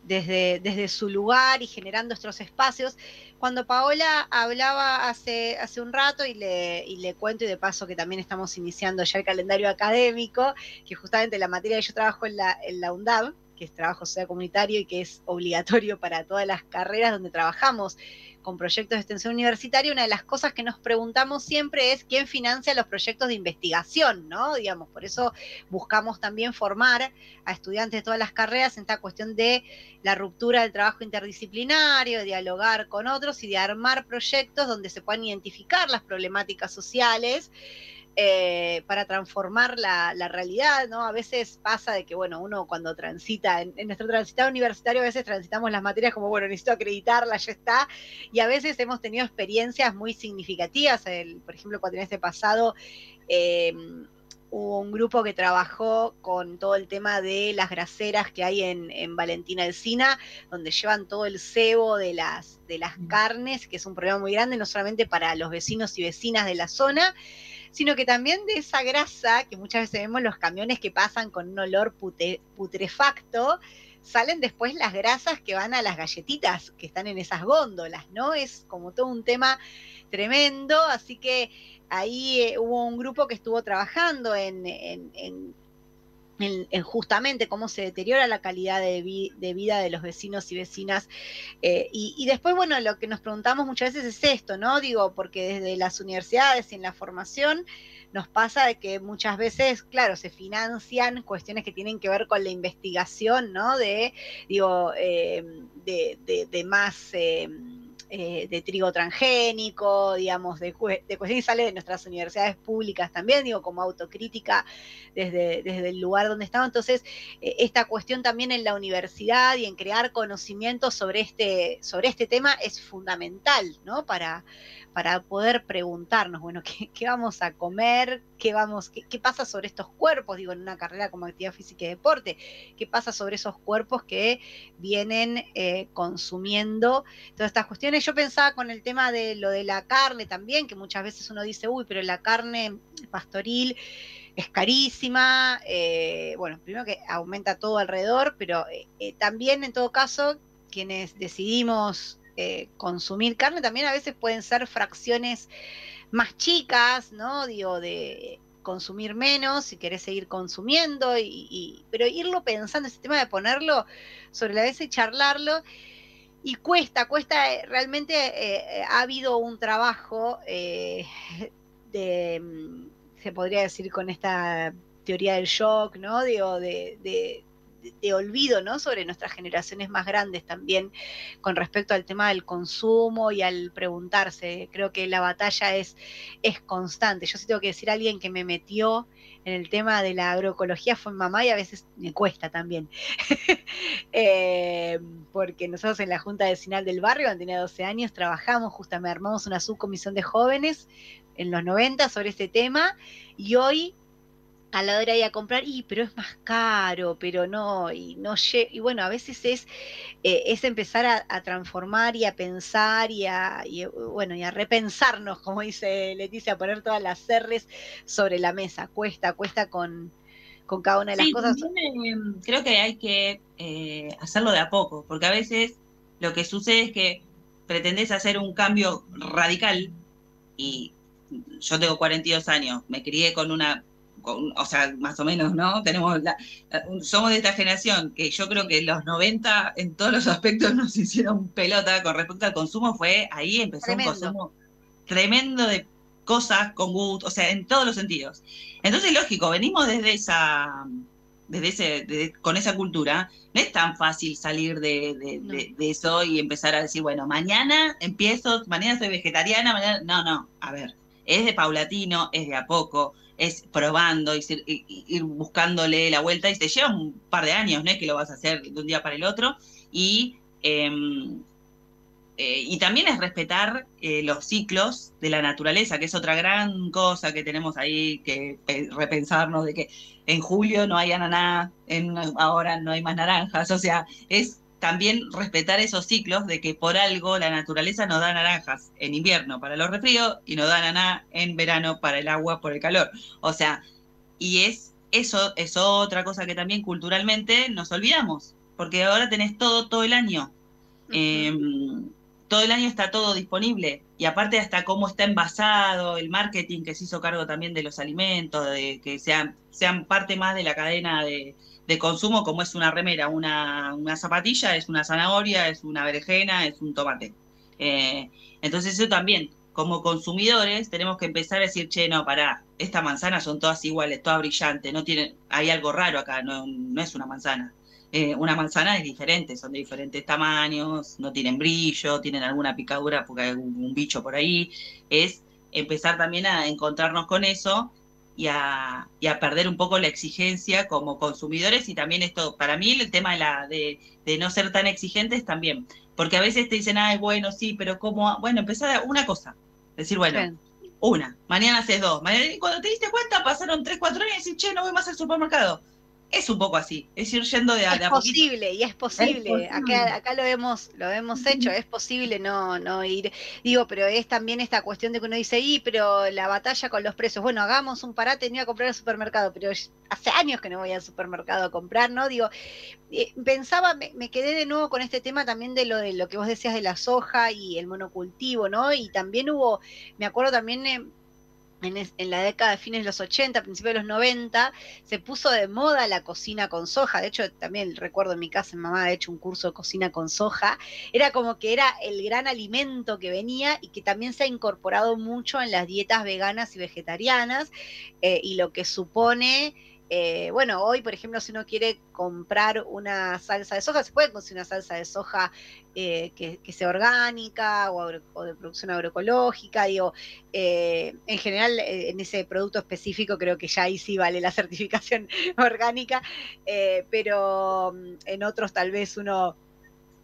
[SPEAKER 1] desde, desde su lugar y generando estos espacios. Cuando Paola hablaba hace, hace un rato y le, y le cuento y de paso que también estamos iniciando ya el calendario académico, que justamente la materia que yo trabajo en la, en la UNDAB, que es trabajo social comunitario y que es obligatorio para todas las carreras donde trabajamos con proyectos de extensión universitaria, una de las cosas que nos preguntamos siempre es quién financia los proyectos de investigación, ¿no? Digamos, por eso buscamos también formar a estudiantes de todas las carreras en esta cuestión de la ruptura del trabajo interdisciplinario, de dialogar con otros y de armar proyectos donde se puedan identificar las problemáticas sociales eh, para transformar la, realidad, ¿no? A veces pasa de que, bueno, uno cuando transita, en, nuestro transitado universitario a veces transitamos las materias como, bueno, necesito acreditarla, ya está, y a veces hemos tenido experiencias muy significativas, por ejemplo, cuando en este pasado... Em, hubo un grupo que trabajó con todo el tema de las graseras que hay en, en Valentina Alcina, donde llevan todo el cebo de las, de las mm. carnes, que es un problema muy grande, no solamente para los vecinos y vecinas de la zona, sino que también de esa grasa, que muchas veces vemos los camiones que pasan con un olor putrefacto, salen después las grasas que van a las galletitas que están en esas góndolas, ¿no? Es como todo un tema tremendo, así que ahí eh, hubo un grupo que estuvo trabajando en en, justamente cómo se deteriora la calidad de, vida de los vecinos y vecinas. Eh, y, después, bueno, lo que nos preguntamos muchas veces es esto, ¿no? Digo, porque desde las universidades y en la formación nos pasa de que muchas veces, claro, se financian cuestiones que tienen que ver con la investigación, ¿no? De, digo, eh, de, más... Eh, eh, de trigo transgénico, digamos, de, de cuestión y sale de nuestras universidades públicas también, digo, como autocrítica desde, desde el lugar donde estamos. Entonces, eh, esta cuestión también en la universidad y en crear conocimiento sobre este, sobre este tema es fundamental, ¿no? Para, para poder preguntarnos, bueno, ¿qué, vamos a comer? Qué vamos, qué, pasa sobre estos cuerpos, digo, en una carrera como actividad física y deporte, qué pasa sobre esos cuerpos que vienen eh, consumiendo todas estas cuestiones. Yo pensaba con el tema de lo de la carne también, que muchas veces uno dice, uy, pero la carne pastoril es carísima, eh, bueno, primero que aumenta todo alrededor, pero eh, también en todo caso, quienes decidimos consumir carne también a veces pueden ser fracciones más chicas, ¿no? Digo, de consumir menos, si querés seguir consumiendo, y, pero irlo pensando, ese tema de ponerlo sobre la mesa y charlarlo. Y cuesta, cuesta, eh, realmente eh, eh, ha habido un trabajo de, mm, se podría decir con esta teoría del shock, ¿no? Digo, de, olvido ¿no? sobre nuestras generaciones más grandes también con respecto al tema del consumo y al preguntarse. Creo que la batalla es, es constante. Yo sí tengo que decir a alguien que me metió en el tema de la agroecología fue mamá y a veces me cuesta también. Eh, porque nosotros en la Junta Vecinal del Barrio, cuando tenía 12 años, trabajamos, justamente armamos una subcomisión de jóvenes en los 90 sobre este tema y hoy a la hora de ir a comprar, y pero es más caro, pero no, y no y bueno, a veces es, eh, es empezar a, transformar y a pensar y a, bueno, y a repensarnos, como dice Leticia, a poner todas las cerres sobre la mesa. Cuesta, cuesta con, con cada una de las cosas.
[SPEAKER 3] Em, creo que hay que eh, hacerlo de a poco, porque a veces lo que sucede es que pretendés hacer un cambio radical y yo tengo 42 años, me crié con una o sea, más o menos, ¿no? Tenemos somos de esta generación que yo creo que los 90 en todos los aspectos nos hicieron pelota con respecto al consumo, fue ahí empezó un consumo tremendo de cosas con gusto, o sea, en todos los sentidos. Entonces, lógico, venimos desde esa desde ese, con esa cultura, no es tan fácil salir de, de, eso y empezar a decir, bueno, mañana empiezo, mañana soy vegetariana, mañana... No, no, a ver, es de paulatino, es de a poco, es probando y ir, buscándole la vuelta y te lleva un par de años, ¿no? Que lo vas a hacer de un día para el otro. Y, em, eh, y también es respetar eh, los ciclos de la naturaleza, que es otra gran cosa que tenemos ahí que repensarnos de que en julio no hay ananá, en, ahora no hay más naranjas, o sea, es también respetar esos ciclos de que por algo la naturaleza nos da naranjas en invierno para los resfríos y nos da naná en verano para el agua por el calor. O sea, y es eso es otra cosa que también culturalmente nos olvidamos, porque ahora tenés todo todo el año. Em, todo el año está todo disponible y aparte hasta cómo está envasado, el marketing que se hizo cargo también de los alimentos, de que sean, sean parte más de la cadena de, de consumo como es una remera, una, una, zapatilla, es una zanahoria, es una berenjena, es un tomate. Eh, entonces eso también, como consumidores, tenemos que empezar a decir, che, no, pará, estas manzanas son todas iguales, todas brillantes, no tienen, hay algo raro acá, no, no es una manzana. Eh, una manzana es diferente, son de diferentes tamaños, no tienen brillo, tienen alguna picadura porque hay un bicho por ahí. Es empezar también a encontrarnos con eso y a, perder un poco la exigencia como consumidores y también esto, para mí el tema de, la, de, no ser tan exigentes también, porque a veces te dicen, ay, bueno, sí, pero como, bueno, empezar una cosa, decir, bueno, una, mañana haces dos, mañana, y cuando te diste cuenta pasaron tres, cuatro años y decís, che, no voy más al supermercado es un poco así, es ir yendo de, a,
[SPEAKER 1] es posible, y es posible, Acá, acá lo hemos, lo hemos hecho, es posible no, no ir, digo, pero es también esta cuestión de que uno dice, y pero la batalla con los precios, bueno, hagamos un parate, no a comprar al supermercado, pero hace años que no voy al supermercado a comprar, ¿no? Digo, eh, pensaba, me, me, quedé de nuevo con este tema también de lo de lo que vos decías de la soja y el monocultivo, ¿no? Y también hubo, me acuerdo también... Eh, en, la década de fines de los 80, principios de los 90, se puso de moda la cocina con soja. De hecho, también recuerdo en mi casa, mi mamá ha hecho un curso de cocina con soja. Era como que era el gran alimento que venía y que también se ha incorporado mucho en las dietas veganas y vegetarianas eh, y lo que supone eh, bueno, hoy, por ejemplo, si uno quiere comprar una salsa de soja, se puede conseguir una salsa de soja eh, que, sea orgánica o, de producción agroecológica. Digo, eh, en general, en ese producto específico, creo que ya ahí sí vale la certificación orgánica, pero mm, en otros tal vez uno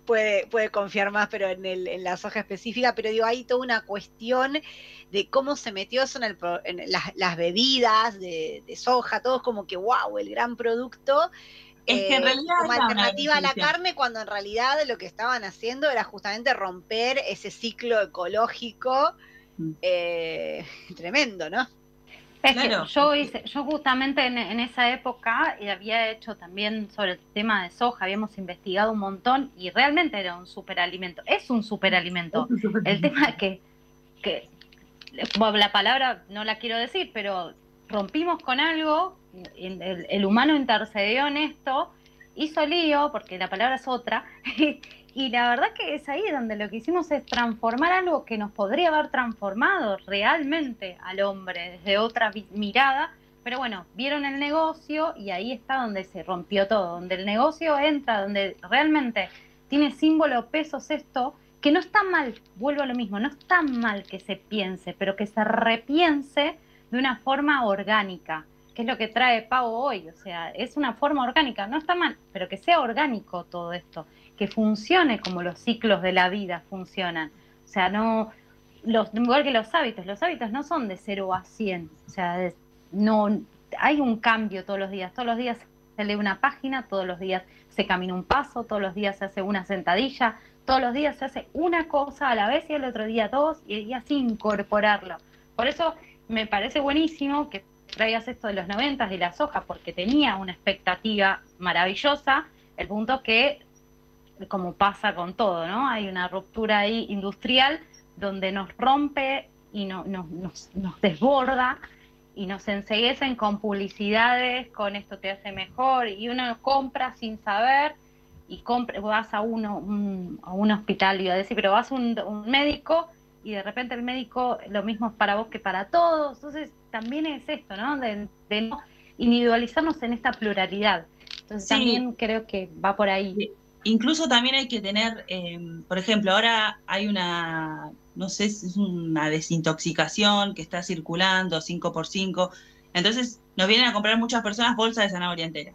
[SPEAKER 1] puede, puede confiar más, pero en, el, en la soja específica, pero digo, hay toda una cuestión de cómo se metió eso en, el, en las, las, bebidas de, de, soja, todo como que, wow, el gran producto.
[SPEAKER 3] Es que en eh, realidad
[SPEAKER 1] como alternativa a la carne, cuando en realidad lo que estaban haciendo era justamente romper ese ciclo ecológico mm. eh, tremendo, ¿no?
[SPEAKER 2] Es que yo hice, yo justamente en, esa época había hecho también sobre el tema de soja, habíamos investigado un montón y realmente era un superalimento. Es un superalimento. El tema es que, que la palabra no la quiero decir, pero rompimos con algo, el, el humano intercedió en esto, hizo lío, porque la palabra es otra, Y la verdad que es ahí donde lo que hicimos es transformar algo que nos podría haber transformado realmente al hombre desde otra mirada. Pero bueno, vieron el negocio y ahí está donde se rompió todo, donde el negocio entra, donde realmente tiene símbolo, pesos esto, que no está mal, vuelvo a lo mismo, no está mal que se piense, pero que se repiense de una forma orgánica, que es lo que trae Pau hoy, o sea, es una forma orgánica, no está mal, pero que sea orgánico todo esto que funcione como los ciclos de la vida funcionan. O sea, no, igual que los hábitos, los hábitos no son de 0 a 100, o sea, no, hay un cambio todos los días, todos los días se lee una página, todos los días se camina un paso, todos los días se hace una sentadilla, todos los días se hace una cosa a la vez y el otro día dos y, así incorporarlo. Por eso me parece buenísimo que traigas esto de los 90 de la soja, porque tenía una expectativa maravillosa, el punto que como pasa con todo, ¿no? Hay una ruptura ahí industrial donde nos rompe y no, nos, nos desborda y nos enseguecen con publicidades, con esto te hace mejor, y uno compra sin saber, y compra, vas a uno un, a un hospital, iba a decir, pero vas a un, un, médico y de repente el médico lo mismo es para vos que para todos. Entonces también es esto, ¿no? De, de no individualizarnos en esta pluralidad. Entonces también creo que va por ahí.
[SPEAKER 3] Incluso también hay que tener, em, por ejemplo, ahora hay una, no sé, es una desintoxicación que está circulando 5x5. Entonces nos vienen a comprar muchas personas bolsas de zanahoria entera.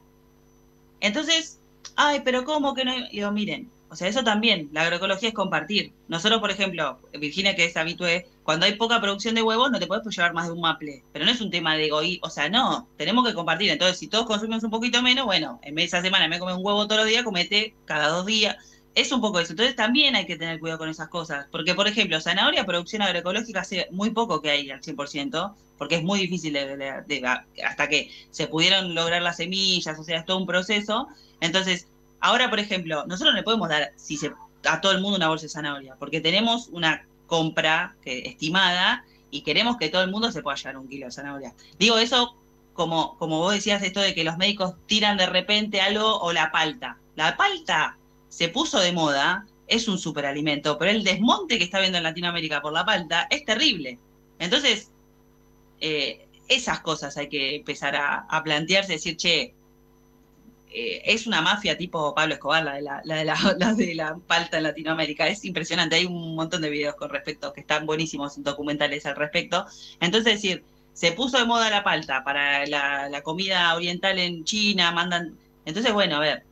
[SPEAKER 3] Entonces, ay, pero ¿cómo que no? Digo, miren, o sea, eso también, la agroecología es compartir. Nosotros, por ejemplo, Virginia, que es habitué, cuando hay poca producción de huevos, no te puedes llevar más de un maple. Pero no es un tema de egoísmo, o sea, no, tenemos que compartir. Entonces, si todos consumimos un poquito menos, bueno, en vez de esa semana me come un huevo todos los días, comete cada dos días. Es un poco eso. Entonces, también hay que tener cuidado con esas cosas. Porque, por ejemplo, zanahoria, producción agroecológica, hace muy poco que hay al 100%, porque es muy difícil de, hasta que se pudieron lograr las semillas, o sea, es todo un proceso. Entonces, Ahora, por ejemplo, nosotros no le podemos dar si se, a todo el mundo una bolsa de zanahoria, porque tenemos una compra estimada y queremos que todo el mundo se pueda llevar un kilo de zanahoria. Digo eso como, como vos decías, esto de que los médicos tiran de repente algo o la palta. La palta se puso de moda, es un superalimento, pero el desmonte que está viendo en Latinoamérica por la palta es terrible. Entonces, eh, esas cosas hay que empezar a, a plantearse, decir, che, eh, es una mafia tipo Pablo Escobar, la de la, de la palta en Latinoamérica. Es impresionante, hay un montón de videos con respecto, que están buenísimos, documentales al respecto. Entonces, decir, se puso de moda la palta para la, comida oriental en China, mandan... Entonces, bueno, a ver,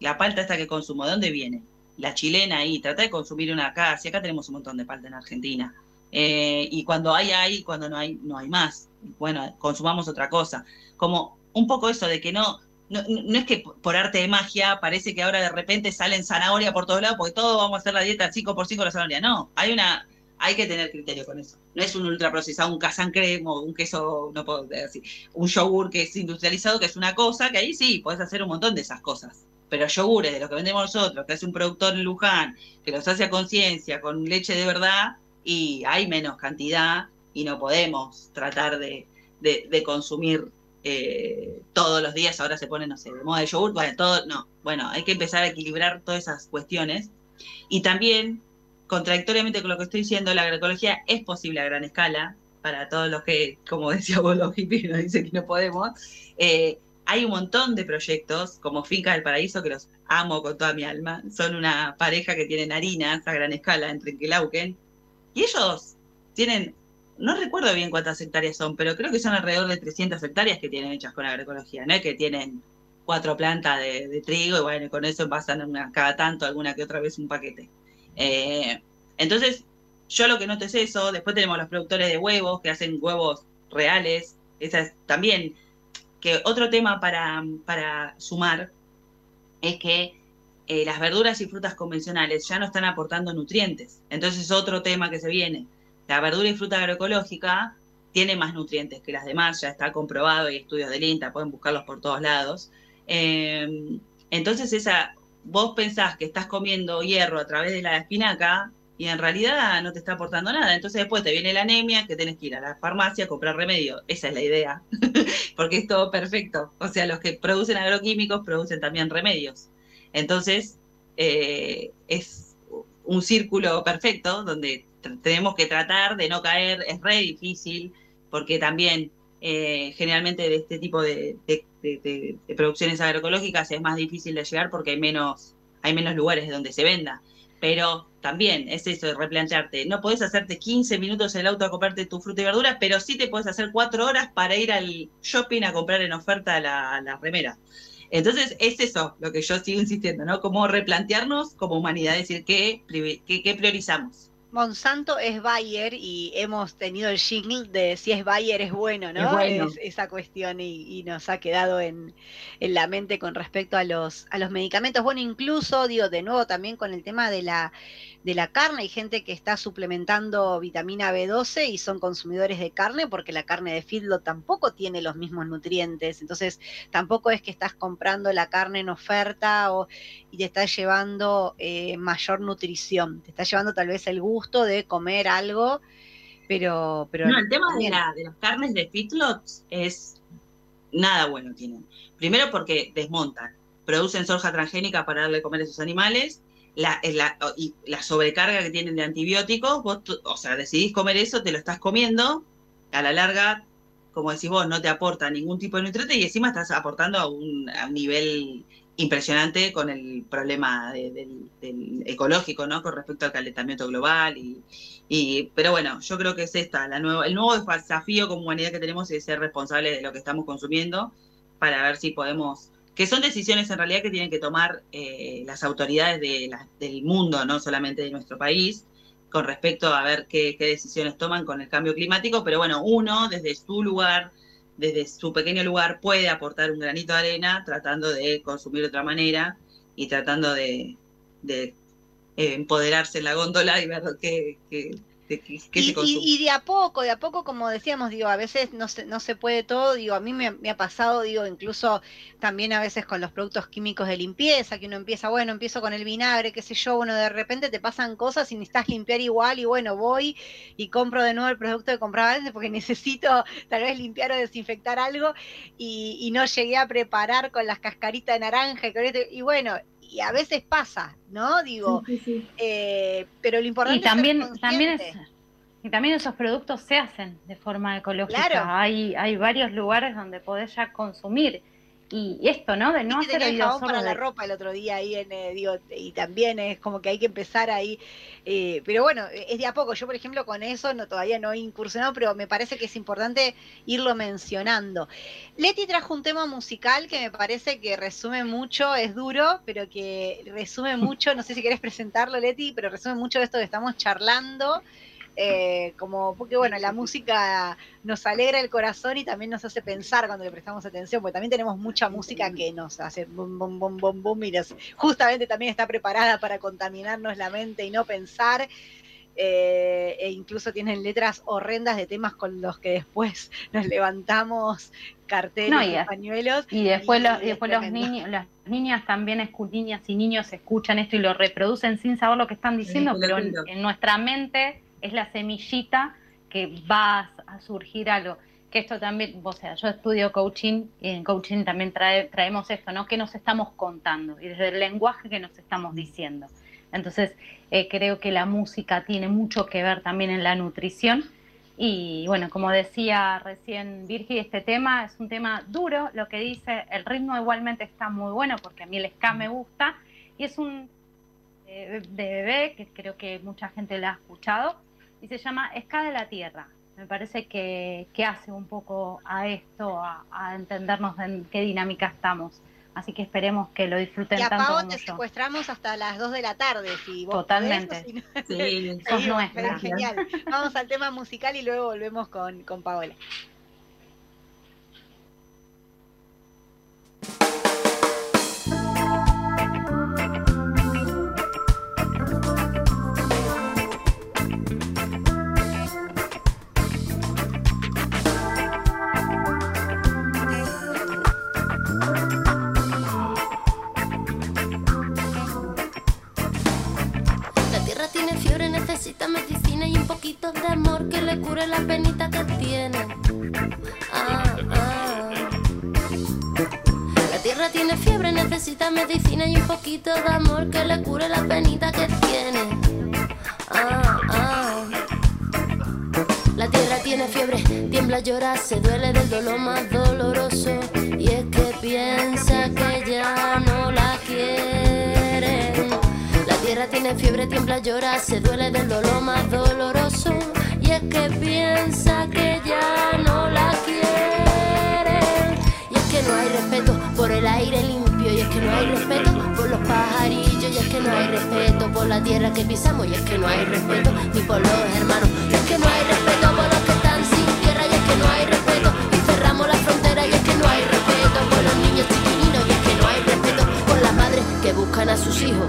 [SPEAKER 3] la palta esta que consumo, ¿de dónde viene? La chilena ahí, trata de consumir una acá, si acá tenemos un montón de palta en Argentina. Eh, y cuando hay, hay, cuando no hay, no hay más. Bueno, consumamos otra cosa. Como un poco eso de que no, no, es que por arte de magia parece que ahora de repente salen zanahoria por todos lados porque todos vamos a hacer la dieta 5 por 5 de la zanahoria. No, hay una hay que tener criterio con eso. No es un ultraprocesado, un casan cremo, un queso, no puedo decir, un yogur que es industrializado, que es una cosa, que ahí sí, puedes hacer un montón de esas cosas. Pero yogures de los que vendemos nosotros, que hace un productor en Luján, que los hace a conciencia, con leche de verdad, y hay menos cantidad, y no podemos tratar de, de consumir eh, todos los días ahora se pone, no sé, de moda de yogur, bueno, todo, no, bueno, hay que empezar a equilibrar todas esas cuestiones. Y también, contradictoriamente con lo que estoy diciendo, la agroecología es posible a gran escala, para todos los que, como decía vos, los hippies nos dicen que no podemos. Eh, hay un montón de proyectos, como Finca del Paraíso, que los amo con toda mi alma. Son una pareja que tienen harinas a gran escala entre Quelauquen. Y ellos tienen no recuerdo bien cuántas hectáreas son, pero creo que son alrededor de 300 hectáreas que tienen hechas con agroecología, no que tienen cuatro plantas de, trigo y bueno, con eso pasan cada tanto, alguna que otra vez un paquete. Eh, entonces, yo lo que noto es eso. Después tenemos los productores de huevos que hacen huevos reales. Esa es también que otro tema para, sumar es que eh, las verduras y frutas convencionales ya no están aportando nutrientes. Entonces, es otro tema que se viene. La verdura y fruta agroecológica tiene más nutrientes que las demás, ya está comprobado, hay estudios del INTA, pueden buscarlos por todos lados. Eh, entonces, esa, vos pensás que estás comiendo hierro a través de la espinaca y en realidad no te está aportando nada. Entonces después te viene la anemia, que tenés que ir a la farmacia a comprar remedio. Esa es la idea, porque es todo perfecto. O sea, los que producen agroquímicos producen también remedios. Entonces, eh, es un círculo perfecto donde tenemos que tratar de no caer, es re difícil, porque también eh, generalmente de este tipo de, producciones agroecológicas es más difícil de llegar porque hay menos, hay menos lugares donde se venda. Pero también es eso de replantearte. No podés hacerte 15 minutos en el auto a comprarte tu fruta y verdura, pero sí te puedes hacer 4 horas para ir al shopping a comprar en oferta la, la remera. Entonces, es eso lo que yo sigo insistiendo, ¿no? Como replantearnos como humanidad, decir, ¿qué, qué, priorizamos?
[SPEAKER 1] Monsanto es Bayer y hemos tenido el jingle de si es Bayer es bueno, ¿no? Es esa cuestión y, nos ha quedado en, en, la mente con respecto a los, a los medicamentos. Bueno, incluso, digo, de nuevo también con el tema de la de la carne. Hay gente que está suplementando vitamina B12 y son consumidores de carne porque la carne de feedlot tampoco tiene los mismos nutrientes. Entonces, tampoco es que estás comprando la carne en oferta o, y te estás llevando eh, mayor nutrición. Te está llevando tal vez el gusto de comer algo, pero... pero
[SPEAKER 3] no, el tema de, de las carnes de feedlots es nada bueno tienen. Primero porque desmontan, producen soja transgénica para darle comer a esos animales la, la, y la sobrecarga que tienen de antibióticos, vos, o sea, decidís comer eso, te lo estás comiendo, a la larga, como decís vos, no te aporta ningún tipo de nutriente y encima estás aportando a un, a nivel impresionante con el problema del, ecológico, ¿no? Con respecto al calentamiento global. Y, y, pero bueno, yo creo que es esta, la nueva, el nuevo desafío como humanidad que tenemos es ser responsables de lo que estamos consumiendo para ver si podemos que son decisiones en realidad que tienen que tomar eh, las autoridades del mundo, no solamente de nuestro país, con respecto a ver qué, decisiones toman con el cambio climático, pero bueno, uno desde su lugar, desde su pequeño lugar, puede aportar un granito de arena tratando de consumir de otra manera y tratando de, eh, empoderarse en la góndola y ver qué,
[SPEAKER 1] y, de a poco, de a poco, como decíamos, digo, a veces no se, no se puede todo, digo, a mí me, ha pasado, digo, incluso también a veces con los productos químicos de limpieza, que uno empieza, bueno, empiezo con el vinagre, qué sé yo, bueno, de repente te pasan cosas y necesitas limpiar igual y bueno, voy y compro de nuevo el producto que compraba antes porque necesito tal vez limpiar o desinfectar algo y, no llegué a preparar con las cascaritas de naranja y, y bueno, y a veces pasa, ¿no? Digo, eh, pero lo importante
[SPEAKER 2] y también, es también y también esos productos se hacen de forma ecológica. Hay, hay varios lugares donde podés ya consumir y esto, ¿no? De no hacer
[SPEAKER 1] el jabón para la ropa el otro día ahí en, eh, digo, y también es como que hay que empezar ahí, eh, pero bueno, es de a poco. Yo, por ejemplo, con eso no todavía no he incursionado, pero me parece que es importante irlo mencionando. Leti trajo un tema musical que me parece que resume mucho, es duro, pero que resume mucho, no sé si querés presentarlo, Leti, pero resume mucho de esto que estamos charlando. Eh, como porque bueno, la música nos alegra el corazón y también nos hace pensar cuando le prestamos atención, porque también tenemos mucha música que nos hace bum, bum, bum, bum, bum, y justamente también está preparada para contaminarnos la mente y no pensar. Eh, e incluso tienen letras horrendas de temas con los que después nos levantamos carteles y, pañuelos.
[SPEAKER 2] Y después, los, después los niños, las niñas también, niñas y niños escuchan esto y lo reproducen sin saber lo que están diciendo, pero en nuestra mente es la semillita que va a surgir algo. Que esto también, o sea, yo estudio coaching y en coaching también traemos esto, ¿no? Que nos estamos contando y desde el lenguaje que nos estamos diciendo. Entonces, eh, creo que la música tiene mucho que ver también en la nutrición. Y bueno, como decía recién Virgi, este tema es un tema duro, lo que dice, el ritmo igualmente está muy bueno porque a mí el ska me gusta y es un eh, de bebé que creo que mucha gente lo ha escuchado y se llama Ska de la Tierra. Me parece que, hace un poco a esto, a, entendernos en qué dinámica estamos Así que esperemos que lo disfruten
[SPEAKER 1] y a
[SPEAKER 2] tanto
[SPEAKER 1] Pau
[SPEAKER 2] como
[SPEAKER 1] te
[SPEAKER 2] yo.
[SPEAKER 1] secuestramos hasta las 2 de la tarde. Si vos
[SPEAKER 2] Totalmente.
[SPEAKER 1] podés, o si no-
[SPEAKER 3] Sí,
[SPEAKER 2] Sos nuestra.
[SPEAKER 1] Genial. Vamos al tema musical y luego volvemos con, con Paola.
[SPEAKER 8] Medicina y un poquito de amor que le cure la penita que tiene. Ah, ah. La tierra tiene fiebre, tiembla, llora, se duele del dolor más doloroso. Y es que piensa que ya no la quieren. La tierra tiene fiebre, tiembla, llora, se duele del dolor más doloroso. Y es que piensa que ya no la quieren. Y es que no hay respeto por el aire limpio. Es que no hay respeto por los pajarillos. Y es que no hay respeto por la tierra que pisamos. Y es que no hay respeto ni por los hermanos. Y es que no hay respeto por los que están sin tierra. Y es que no hay respeto. Y cerramos la frontera. Y es que no hay respeto por los niños chiquininos. Y es que no hay respeto por las madres que buscan a sus hijos.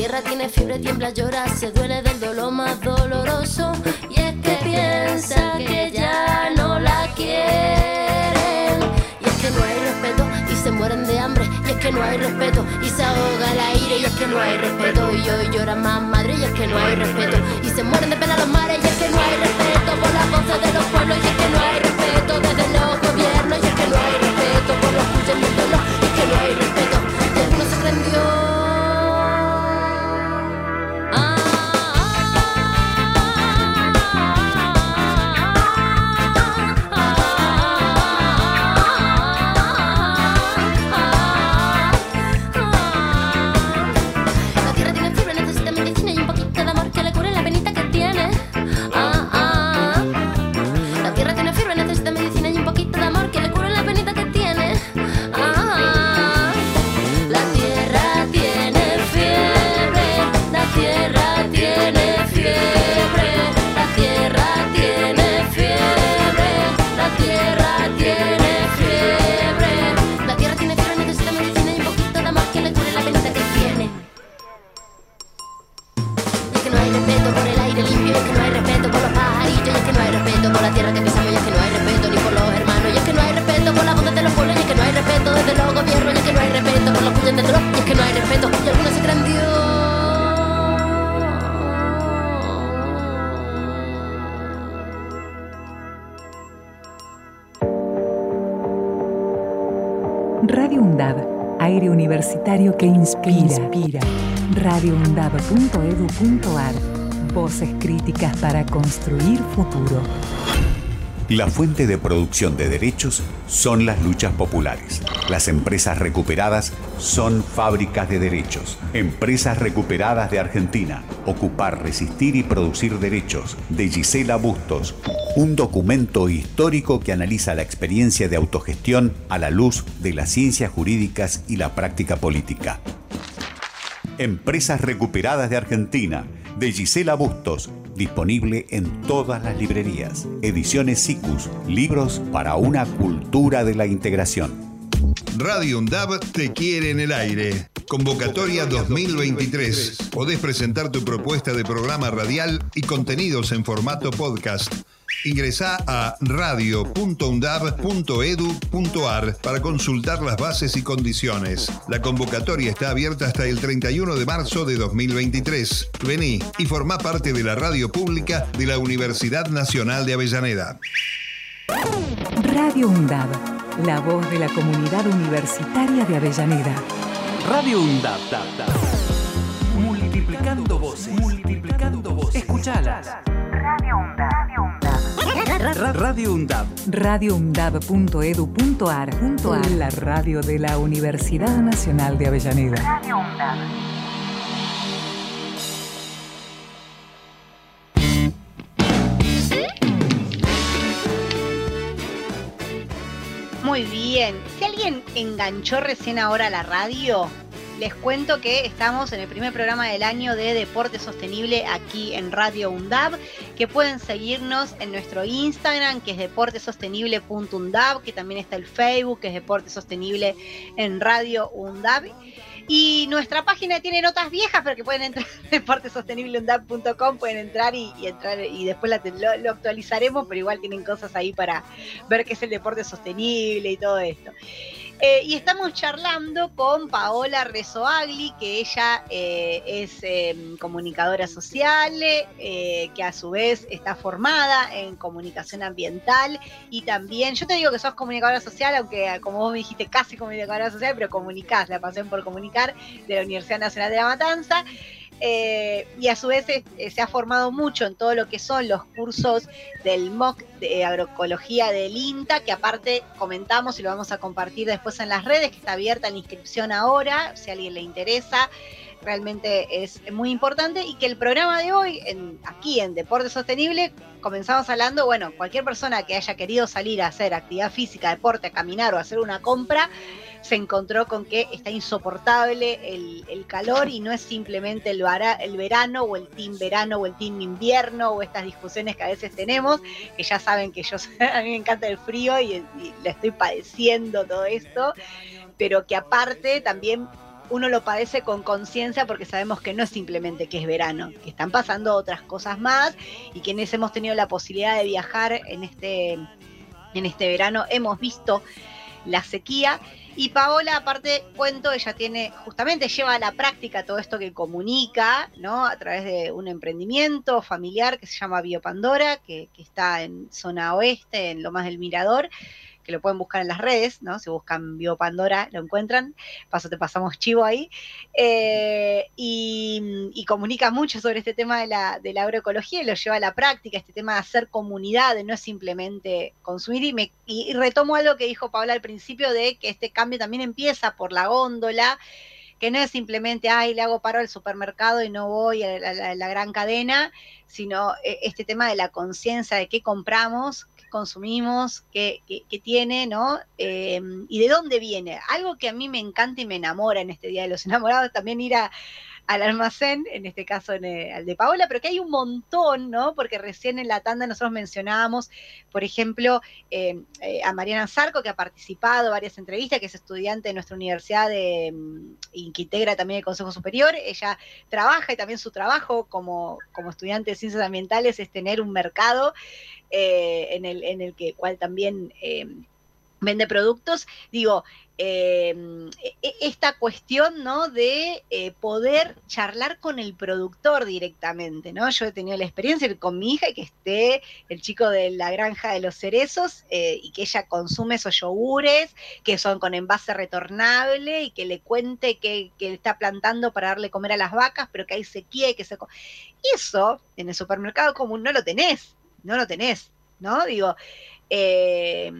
[SPEAKER 8] tierra tiene fiebre, tiembla, llora, se duele del dolor más doloroso. Y es que piensa que ya no la quieren. Y es que no hay respeto y se mueren de hambre. Y es que no hay respeto y se ahoga el aire. Y es que no hay respeto y hoy llora más madre. Y es que no hay respeto y se mueren de pena los mares. Y es que no hay respeto por las voces de los pueblos. Y es que no hay respeto que
[SPEAKER 4] inspira. inspira. radioundab.edu.ar Voces críticas para construir futuro.
[SPEAKER 9] La fuente de producción de derechos son las luchas populares. Las empresas recuperadas son fábricas de derechos. Empresas recuperadas de Argentina. Ocupar, resistir y producir derechos. De Gisela Bustos. Un documento histórico que analiza la experiencia de autogestión a la luz de las ciencias jurídicas y la práctica política. Empresas recuperadas de Argentina. De Gisela Bustos. Disponible en todas las librerías. Ediciones SICUS. Libros para una cultura de la integración.
[SPEAKER 6] Radio UNDAB te quiere en el aire. Convocatoria 2023. Podés presentar tu propuesta de programa radial y contenidos en formato podcast. Ingresa a radio.undab.edu.ar para consultar las bases y condiciones. La convocatoria está abierta hasta el 31 de marzo de 2023. Vení y formá parte de la radio pública de la Universidad Nacional de Avellaneda.
[SPEAKER 4] Radio UNDAB, la voz de la comunidad universitaria de Avellaneda.
[SPEAKER 10] Radio UNDAB. Multiplicando voces. Multiplicando voces. Escuchalas.
[SPEAKER 4] Radio UNDAB.
[SPEAKER 10] Radio UNDAB.
[SPEAKER 4] radioundab.edu.ar La radio de la Universidad Nacional de Avellaneda. Radio UNDAB.
[SPEAKER 1] Muy bien. Si alguien enganchó recién ahora la radio, les cuento que estamos en el primer programa del año de Deporte Sostenible aquí en Radio UNDAB, que pueden seguirnos en nuestro Instagram, que es deportesostenible.undab, que también está el Facebook, que es Deporte Sostenible en Radio UNDAB. Y nuestra página tiene notas viejas, pero que pueden entrar en deportesostenible.com, pueden entrar y, entrar y después lo, lo, actualizaremos, pero igual tienen cosas ahí para ver qué es el deporte sostenible y todo esto. Eh, y estamos charlando con Paola Rezoagli, que ella eh, es em, comunicadora social, eh, que a su vez está formada en comunicación ambiental y también, yo te digo que sos comunicadora social, aunque como vos me dijiste casi comunicadora social, pero comunicás, la pasión por comunicar de la Universidad Nacional de la Matanza. Eh, y a su vez eh, se ha formado mucho en todo lo que son los cursos del MOC de agroecología del INTA, que aparte comentamos y lo vamos a compartir después en las redes, que está abierta la inscripción ahora, si a alguien le interesa. Realmente es muy importante y que el programa de hoy, en, aquí en Deporte Sostenible, comenzamos hablando, bueno, cualquier persona que haya querido salir a hacer actividad física, deporte, a caminar o hacer una compra, se encontró con que está insoportable el, calor y no es simplemente el, el, verano o el team verano o el team invierno o estas discusiones que a veces tenemos, que ya saben que yo a mí me encanta el frío y, y le estoy padeciendo todo esto, pero que aparte también uno lo padece con conciencia porque sabemos que no es simplemente que es verano, que están pasando otras cosas más y quienes hemos tenido la posibilidad de viajar en este, en este verano. Hemos visto la sequía. Y Paola, aparte, cuento, ella tiene, justamente lleva a la práctica todo esto que comunica, ¿no? A través de un emprendimiento familiar que se llama Biopandora, que, que está en zona oeste, en Lomas del Mirador lo pueden buscar en las redes, ¿no? Si buscan Biopandora lo encuentran, paso te pasamos chivo ahí, eh, y, comunica mucho sobre este tema de la, de la, agroecología y lo lleva a la práctica, este tema de hacer comunidad, de no simplemente consumir, y, me, y, retomo algo que dijo Paula al principio de que este cambio también empieza por la góndola, que no es simplemente, ay, le hago paro al supermercado y no voy a la, gran cadena, sino eh, este tema de la conciencia de qué compramos, consumimos, qué, tiene, ¿no? Em, y de dónde viene. Algo que a mí me encanta y me enamora en este Día de los Enamorados, también ir a, al almacén, en este caso en el, de Paola, pero que hay un montón, ¿no? Porque recién en la tanda nosotros mencionábamos, por ejemplo, em, eh, a Mariana Zarco, que ha participado en varias entrevistas, que es estudiante de nuestra universidad de, y que integra también el Consejo Superior. Ella trabaja y también su trabajo como, como estudiante de ciencias ambientales es tener un mercado eh, en, el, en el que cual también eh, vende productos, digo, eh, e, esta cuestión, ¿no? De poder charlar con el productor directamente, ¿no? Yo he tenido la experiencia con mi hija y que esté el chico de la granja de los cerezos y que ella consume esos yogures que son con envase retornable y que le cuente que, que está plantando para darle comer a las vacas, pero que hay sequía y que se... Eso en el supermercado común no lo tenés, no lo tenés, ¿no? Digo, eh,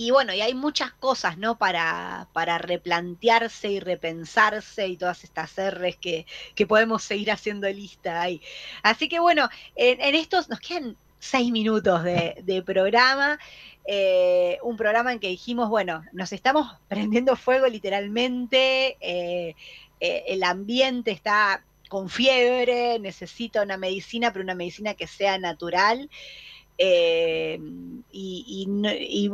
[SPEAKER 1] y bueno, y hay muchas cosas, ¿no? Para, para replantearse y repensarse y todas estas R's que, que podemos seguir haciendo lista ahí. Así que bueno, en, estos nos quedan seis minutos de, programa. Eh, un programa en que dijimos, bueno, nos estamos prendiendo fuego literalmente, eh, el ambiente está con fiebre, necesita una medicina, pero una medicina que sea natural. Eh, y,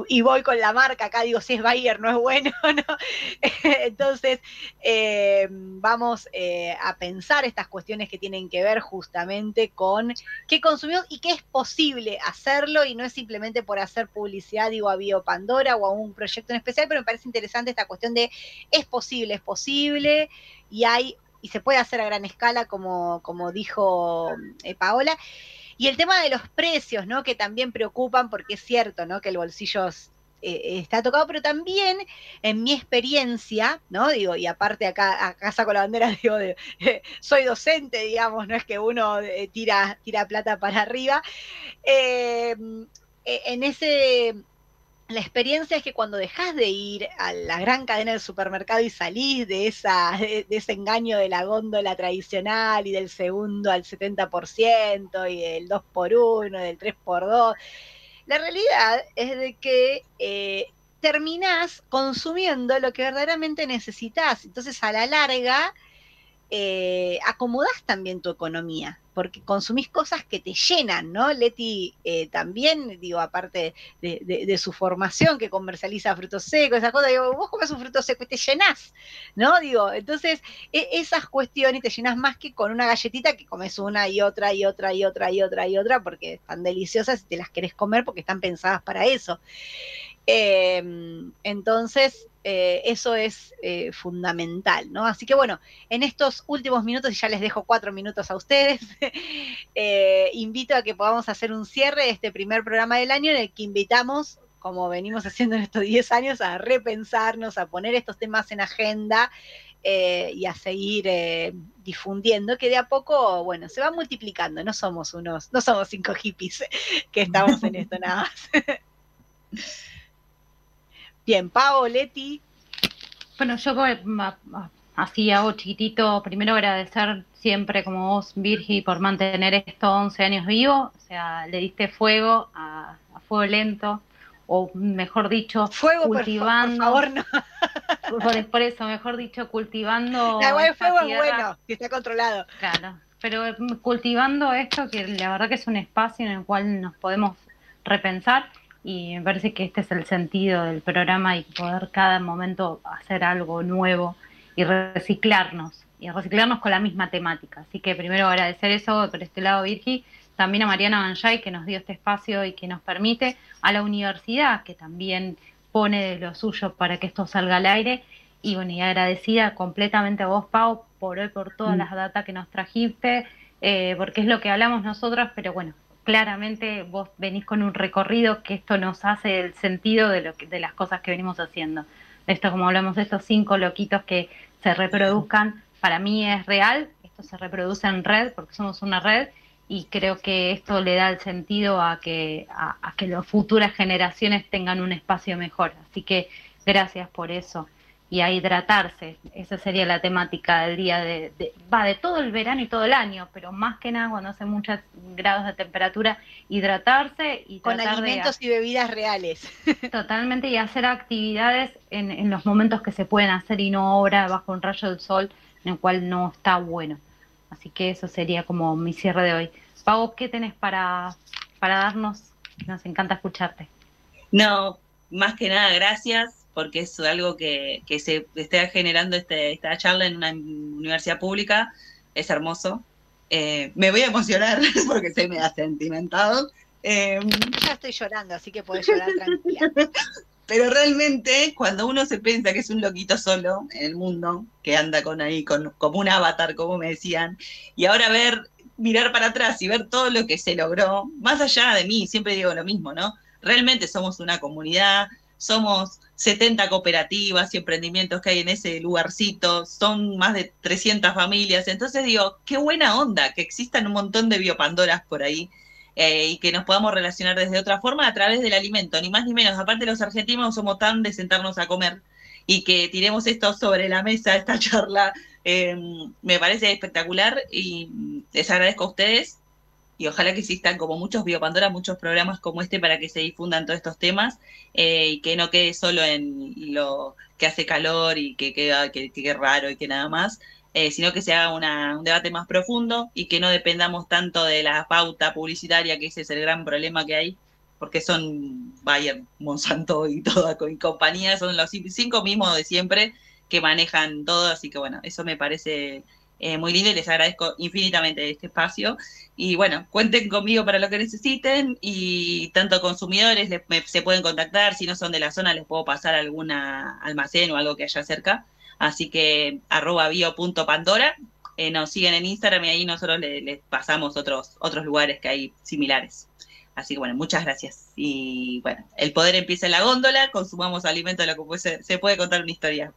[SPEAKER 1] y, voy con la marca, acá digo, si es Bayer no es bueno, ¿no? Entonces, eh, vamos eh, a pensar estas cuestiones que tienen que ver justamente con qué consumimos y qué es posible hacerlo y no es simplemente por hacer publicidad, digo, a Biopandora o a un proyecto en especial, pero me parece interesante esta cuestión de es posible, es posible y hay y se puede hacer a gran escala, como, como dijo eh, Paola. Y el tema de los precios, ¿no? Que también preocupan, porque es cierto, ¿no? Que el bolsillo eh, está tocado, pero también en mi experiencia, ¿no? Digo, y aparte acá, acá saco la bandera, digo, soy docente, digamos, no es que uno eh, tira, tira plata para arriba. en ese la experiencia es que cuando dejas de ir a la gran cadena del supermercado y salís de, esa, de, ese engaño de la góndola tradicional y del segundo al 70% y del 2 por 1 del 3 por 2 la realidad es de que eh, terminás consumiendo lo que verdaderamente necesitas. Entonces, a la larga, eh, acomodás también tu economía, porque consumís cosas que te llenan, ¿no? Leti eh, también, digo, aparte de, su formación, que comercializa frutos secos, esas cosas, digo, vos comes un fruto seco y te llenás, ¿no? Digo, entonces, e, esas cuestiones te llenas más que con una galletita que comes una y otra y otra y otra y otra y otra, porque están deliciosas y te las querés comer porque están pensadas para eso. Em, entonces, eh, eso es eh, fundamental, ¿no? Así que bueno, en estos últimos minutos, y ya les dejo cuatro minutos a ustedes, eh, invito a que podamos hacer un cierre de este primer programa del año en el que invitamos, como venimos haciendo en estos 10 años, a repensarnos, a poner estos temas en agenda. y a seguir difundiendo, que de a poco, bueno, se va multiplicando, no somos unos, no somos cinco hippies que estamos en esto nada más. Bien, Pau, Leti.
[SPEAKER 2] Bueno, yo así hago chiquitito, primero agradecer siempre como vos, Virgi, por mantener estos 11 años vivo, o sea, le diste fuego a, fuego lento, o mejor dicho,
[SPEAKER 1] fuego,
[SPEAKER 2] cultivando.
[SPEAKER 1] Por, favor, no.
[SPEAKER 2] por, eso, mejor dicho, cultivando.
[SPEAKER 1] La igual fuego es bueno, que está controlado.
[SPEAKER 2] Claro, pero cultivando esto, que la verdad que es un espacio en el cual nos podemos repensar y me parece que este es el sentido del programa y poder cada momento hacer algo nuevo y reciclarnos y reciclarnos con la misma temática. Así que primero agradecer eso por este lado, Virgi, también a Mariana Banjay que nos dio este espacio y que nos permite, a la universidad que también pone de lo suyo para que esto salga al aire y bueno, y agradecida completamente a vos, Pau, por hoy, por todas mm. las datas que nos trajiste, eh, porque es lo que hablamos nosotras, pero bueno, claramente vos venís con un recorrido que esto nos hace el sentido de, lo que, de las cosas que venimos haciendo. Esto, como hablamos de estos cinco loquitos que se reproduzcan, para mí es real, esto se reproduce en red porque somos una red y creo que esto le da el sentido a que, a que las futuras generaciones tengan un espacio mejor. Así que gracias por eso y a hidratarse. Esa sería la temática del día de, va de todo el verano y todo el año, pero más que nada cuando hace muchos grados de temperatura, hidratarse y
[SPEAKER 1] con alimentos y bebidas reales.
[SPEAKER 2] Totalmente y hacer actividades en, en, los momentos que se pueden hacer y no ahora bajo un rayo del sol en el cual no está bueno. Así que eso sería como mi cierre de hoy. Pau, ¿qué tenés para, para darnos? Nos encanta escucharte.
[SPEAKER 3] No, más que nada, gracias porque es algo que, se está generando este, esta charla en una universidad pública, es hermoso. Eh, me voy a emocionar porque se me ha sentimentado.
[SPEAKER 1] Eh, ya estoy llorando, así que puedes llorar tranquila.
[SPEAKER 3] Pero realmente, cuando uno se piensa que es un loquito solo en el mundo, que anda con ahí, con, como un avatar, como me decían, y ahora ver, mirar para atrás y ver todo lo que se logró, más allá de mí, siempre digo lo mismo, ¿no? Realmente somos una comunidad, somos 70 cooperativas y emprendimientos que hay en ese lugarcito, son más de 300 familias, entonces digo, qué buena onda que existan un montón de biopandoras por ahí eh, y que nos podamos relacionar desde otra forma a través del alimento, ni más ni menos, aparte los argentinos somos tan de sentarnos a comer y que tiremos esto sobre la mesa, esta charla, em, me parece espectacular y les agradezco a ustedes y ojalá que existan como muchos Biopandora, muchos programas como este para que se difundan todos estos temas eh, y que no quede solo en lo que hace calor y que queda que, que raro y que nada más, eh, sino que se haga un debate más profundo y que no dependamos tanto de la pauta publicitaria, que ese es el gran problema que hay, porque son Bayer, Monsanto y toda y compañía, son los cinco mismos de siempre que manejan todo, así que bueno, eso me parece eh, muy lindo y les agradezco infinitamente este espacio. Y bueno, cuenten conmigo para lo que necesiten y tanto consumidores se pueden contactar, si no son de la zona les puedo pasar algún almacén o algo que haya cerca. Así que arroba bio.pandora, eh, nos siguen en Instagram y ahí nosotros les, pasamos otros, otros lugares que hay similares. Así que bueno, muchas gracias. Y bueno, el poder empieza en la góndola, consumamos alimento de lo que se puede contar una historia.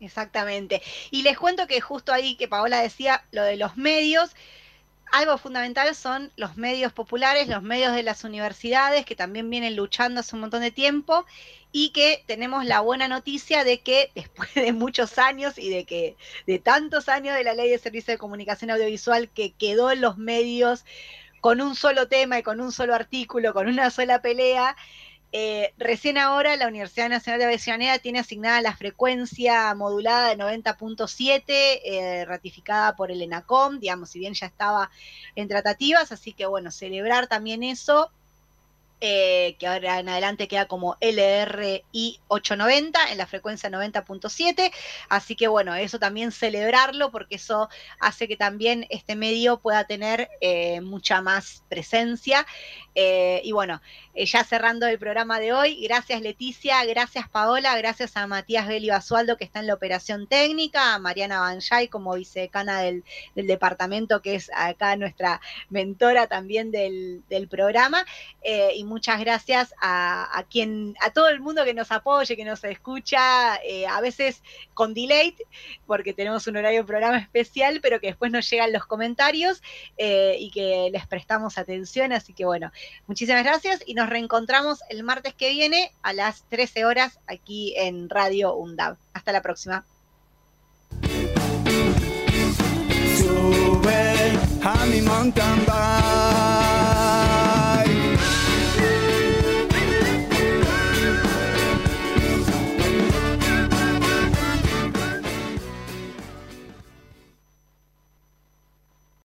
[SPEAKER 1] Exactamente. Y les cuento que justo ahí que Paola decía lo de los medios, algo fundamental son los medios populares, los medios de las universidades, que también vienen luchando hace un montón de tiempo, y que tenemos la buena noticia de que después de muchos años y de que de tantos años de la ley de servicio de comunicación audiovisual que quedó en los medios con un solo tema y con un solo artículo, con una sola pelea, eh, recién ahora la Universidad Nacional de Avellaneda tiene asignada la frecuencia modulada de 90.7, eh, ratificada por el ENACOM, digamos, si bien ya estaba en tratativas, así que bueno, celebrar también eso eh, que ahora en adelante queda como LRI 890 en la frecuencia 90.7. Así que bueno, eso también celebrarlo porque eso hace que también este medio pueda tener eh, mucha más presencia. Eh, y bueno, ya cerrando el programa de hoy, gracias Leticia, gracias Paola, gracias a Matías Beli Basualdo que está en la operación técnica, a Mariana Banjay como vicedecana del, departamento que es acá nuestra mentora también del, programa. Muchas gracias a, quien, a todo el mundo que nos apoye, que nos escucha, eh, a veces con delay, porque tenemos un horario de programa especial, pero que después nos llegan los comentarios eh, y que les prestamos atención. Así que bueno, muchísimas gracias y nos reencontramos el martes que viene a las 13 horas aquí en Radio UNDAV. Hasta la próxima.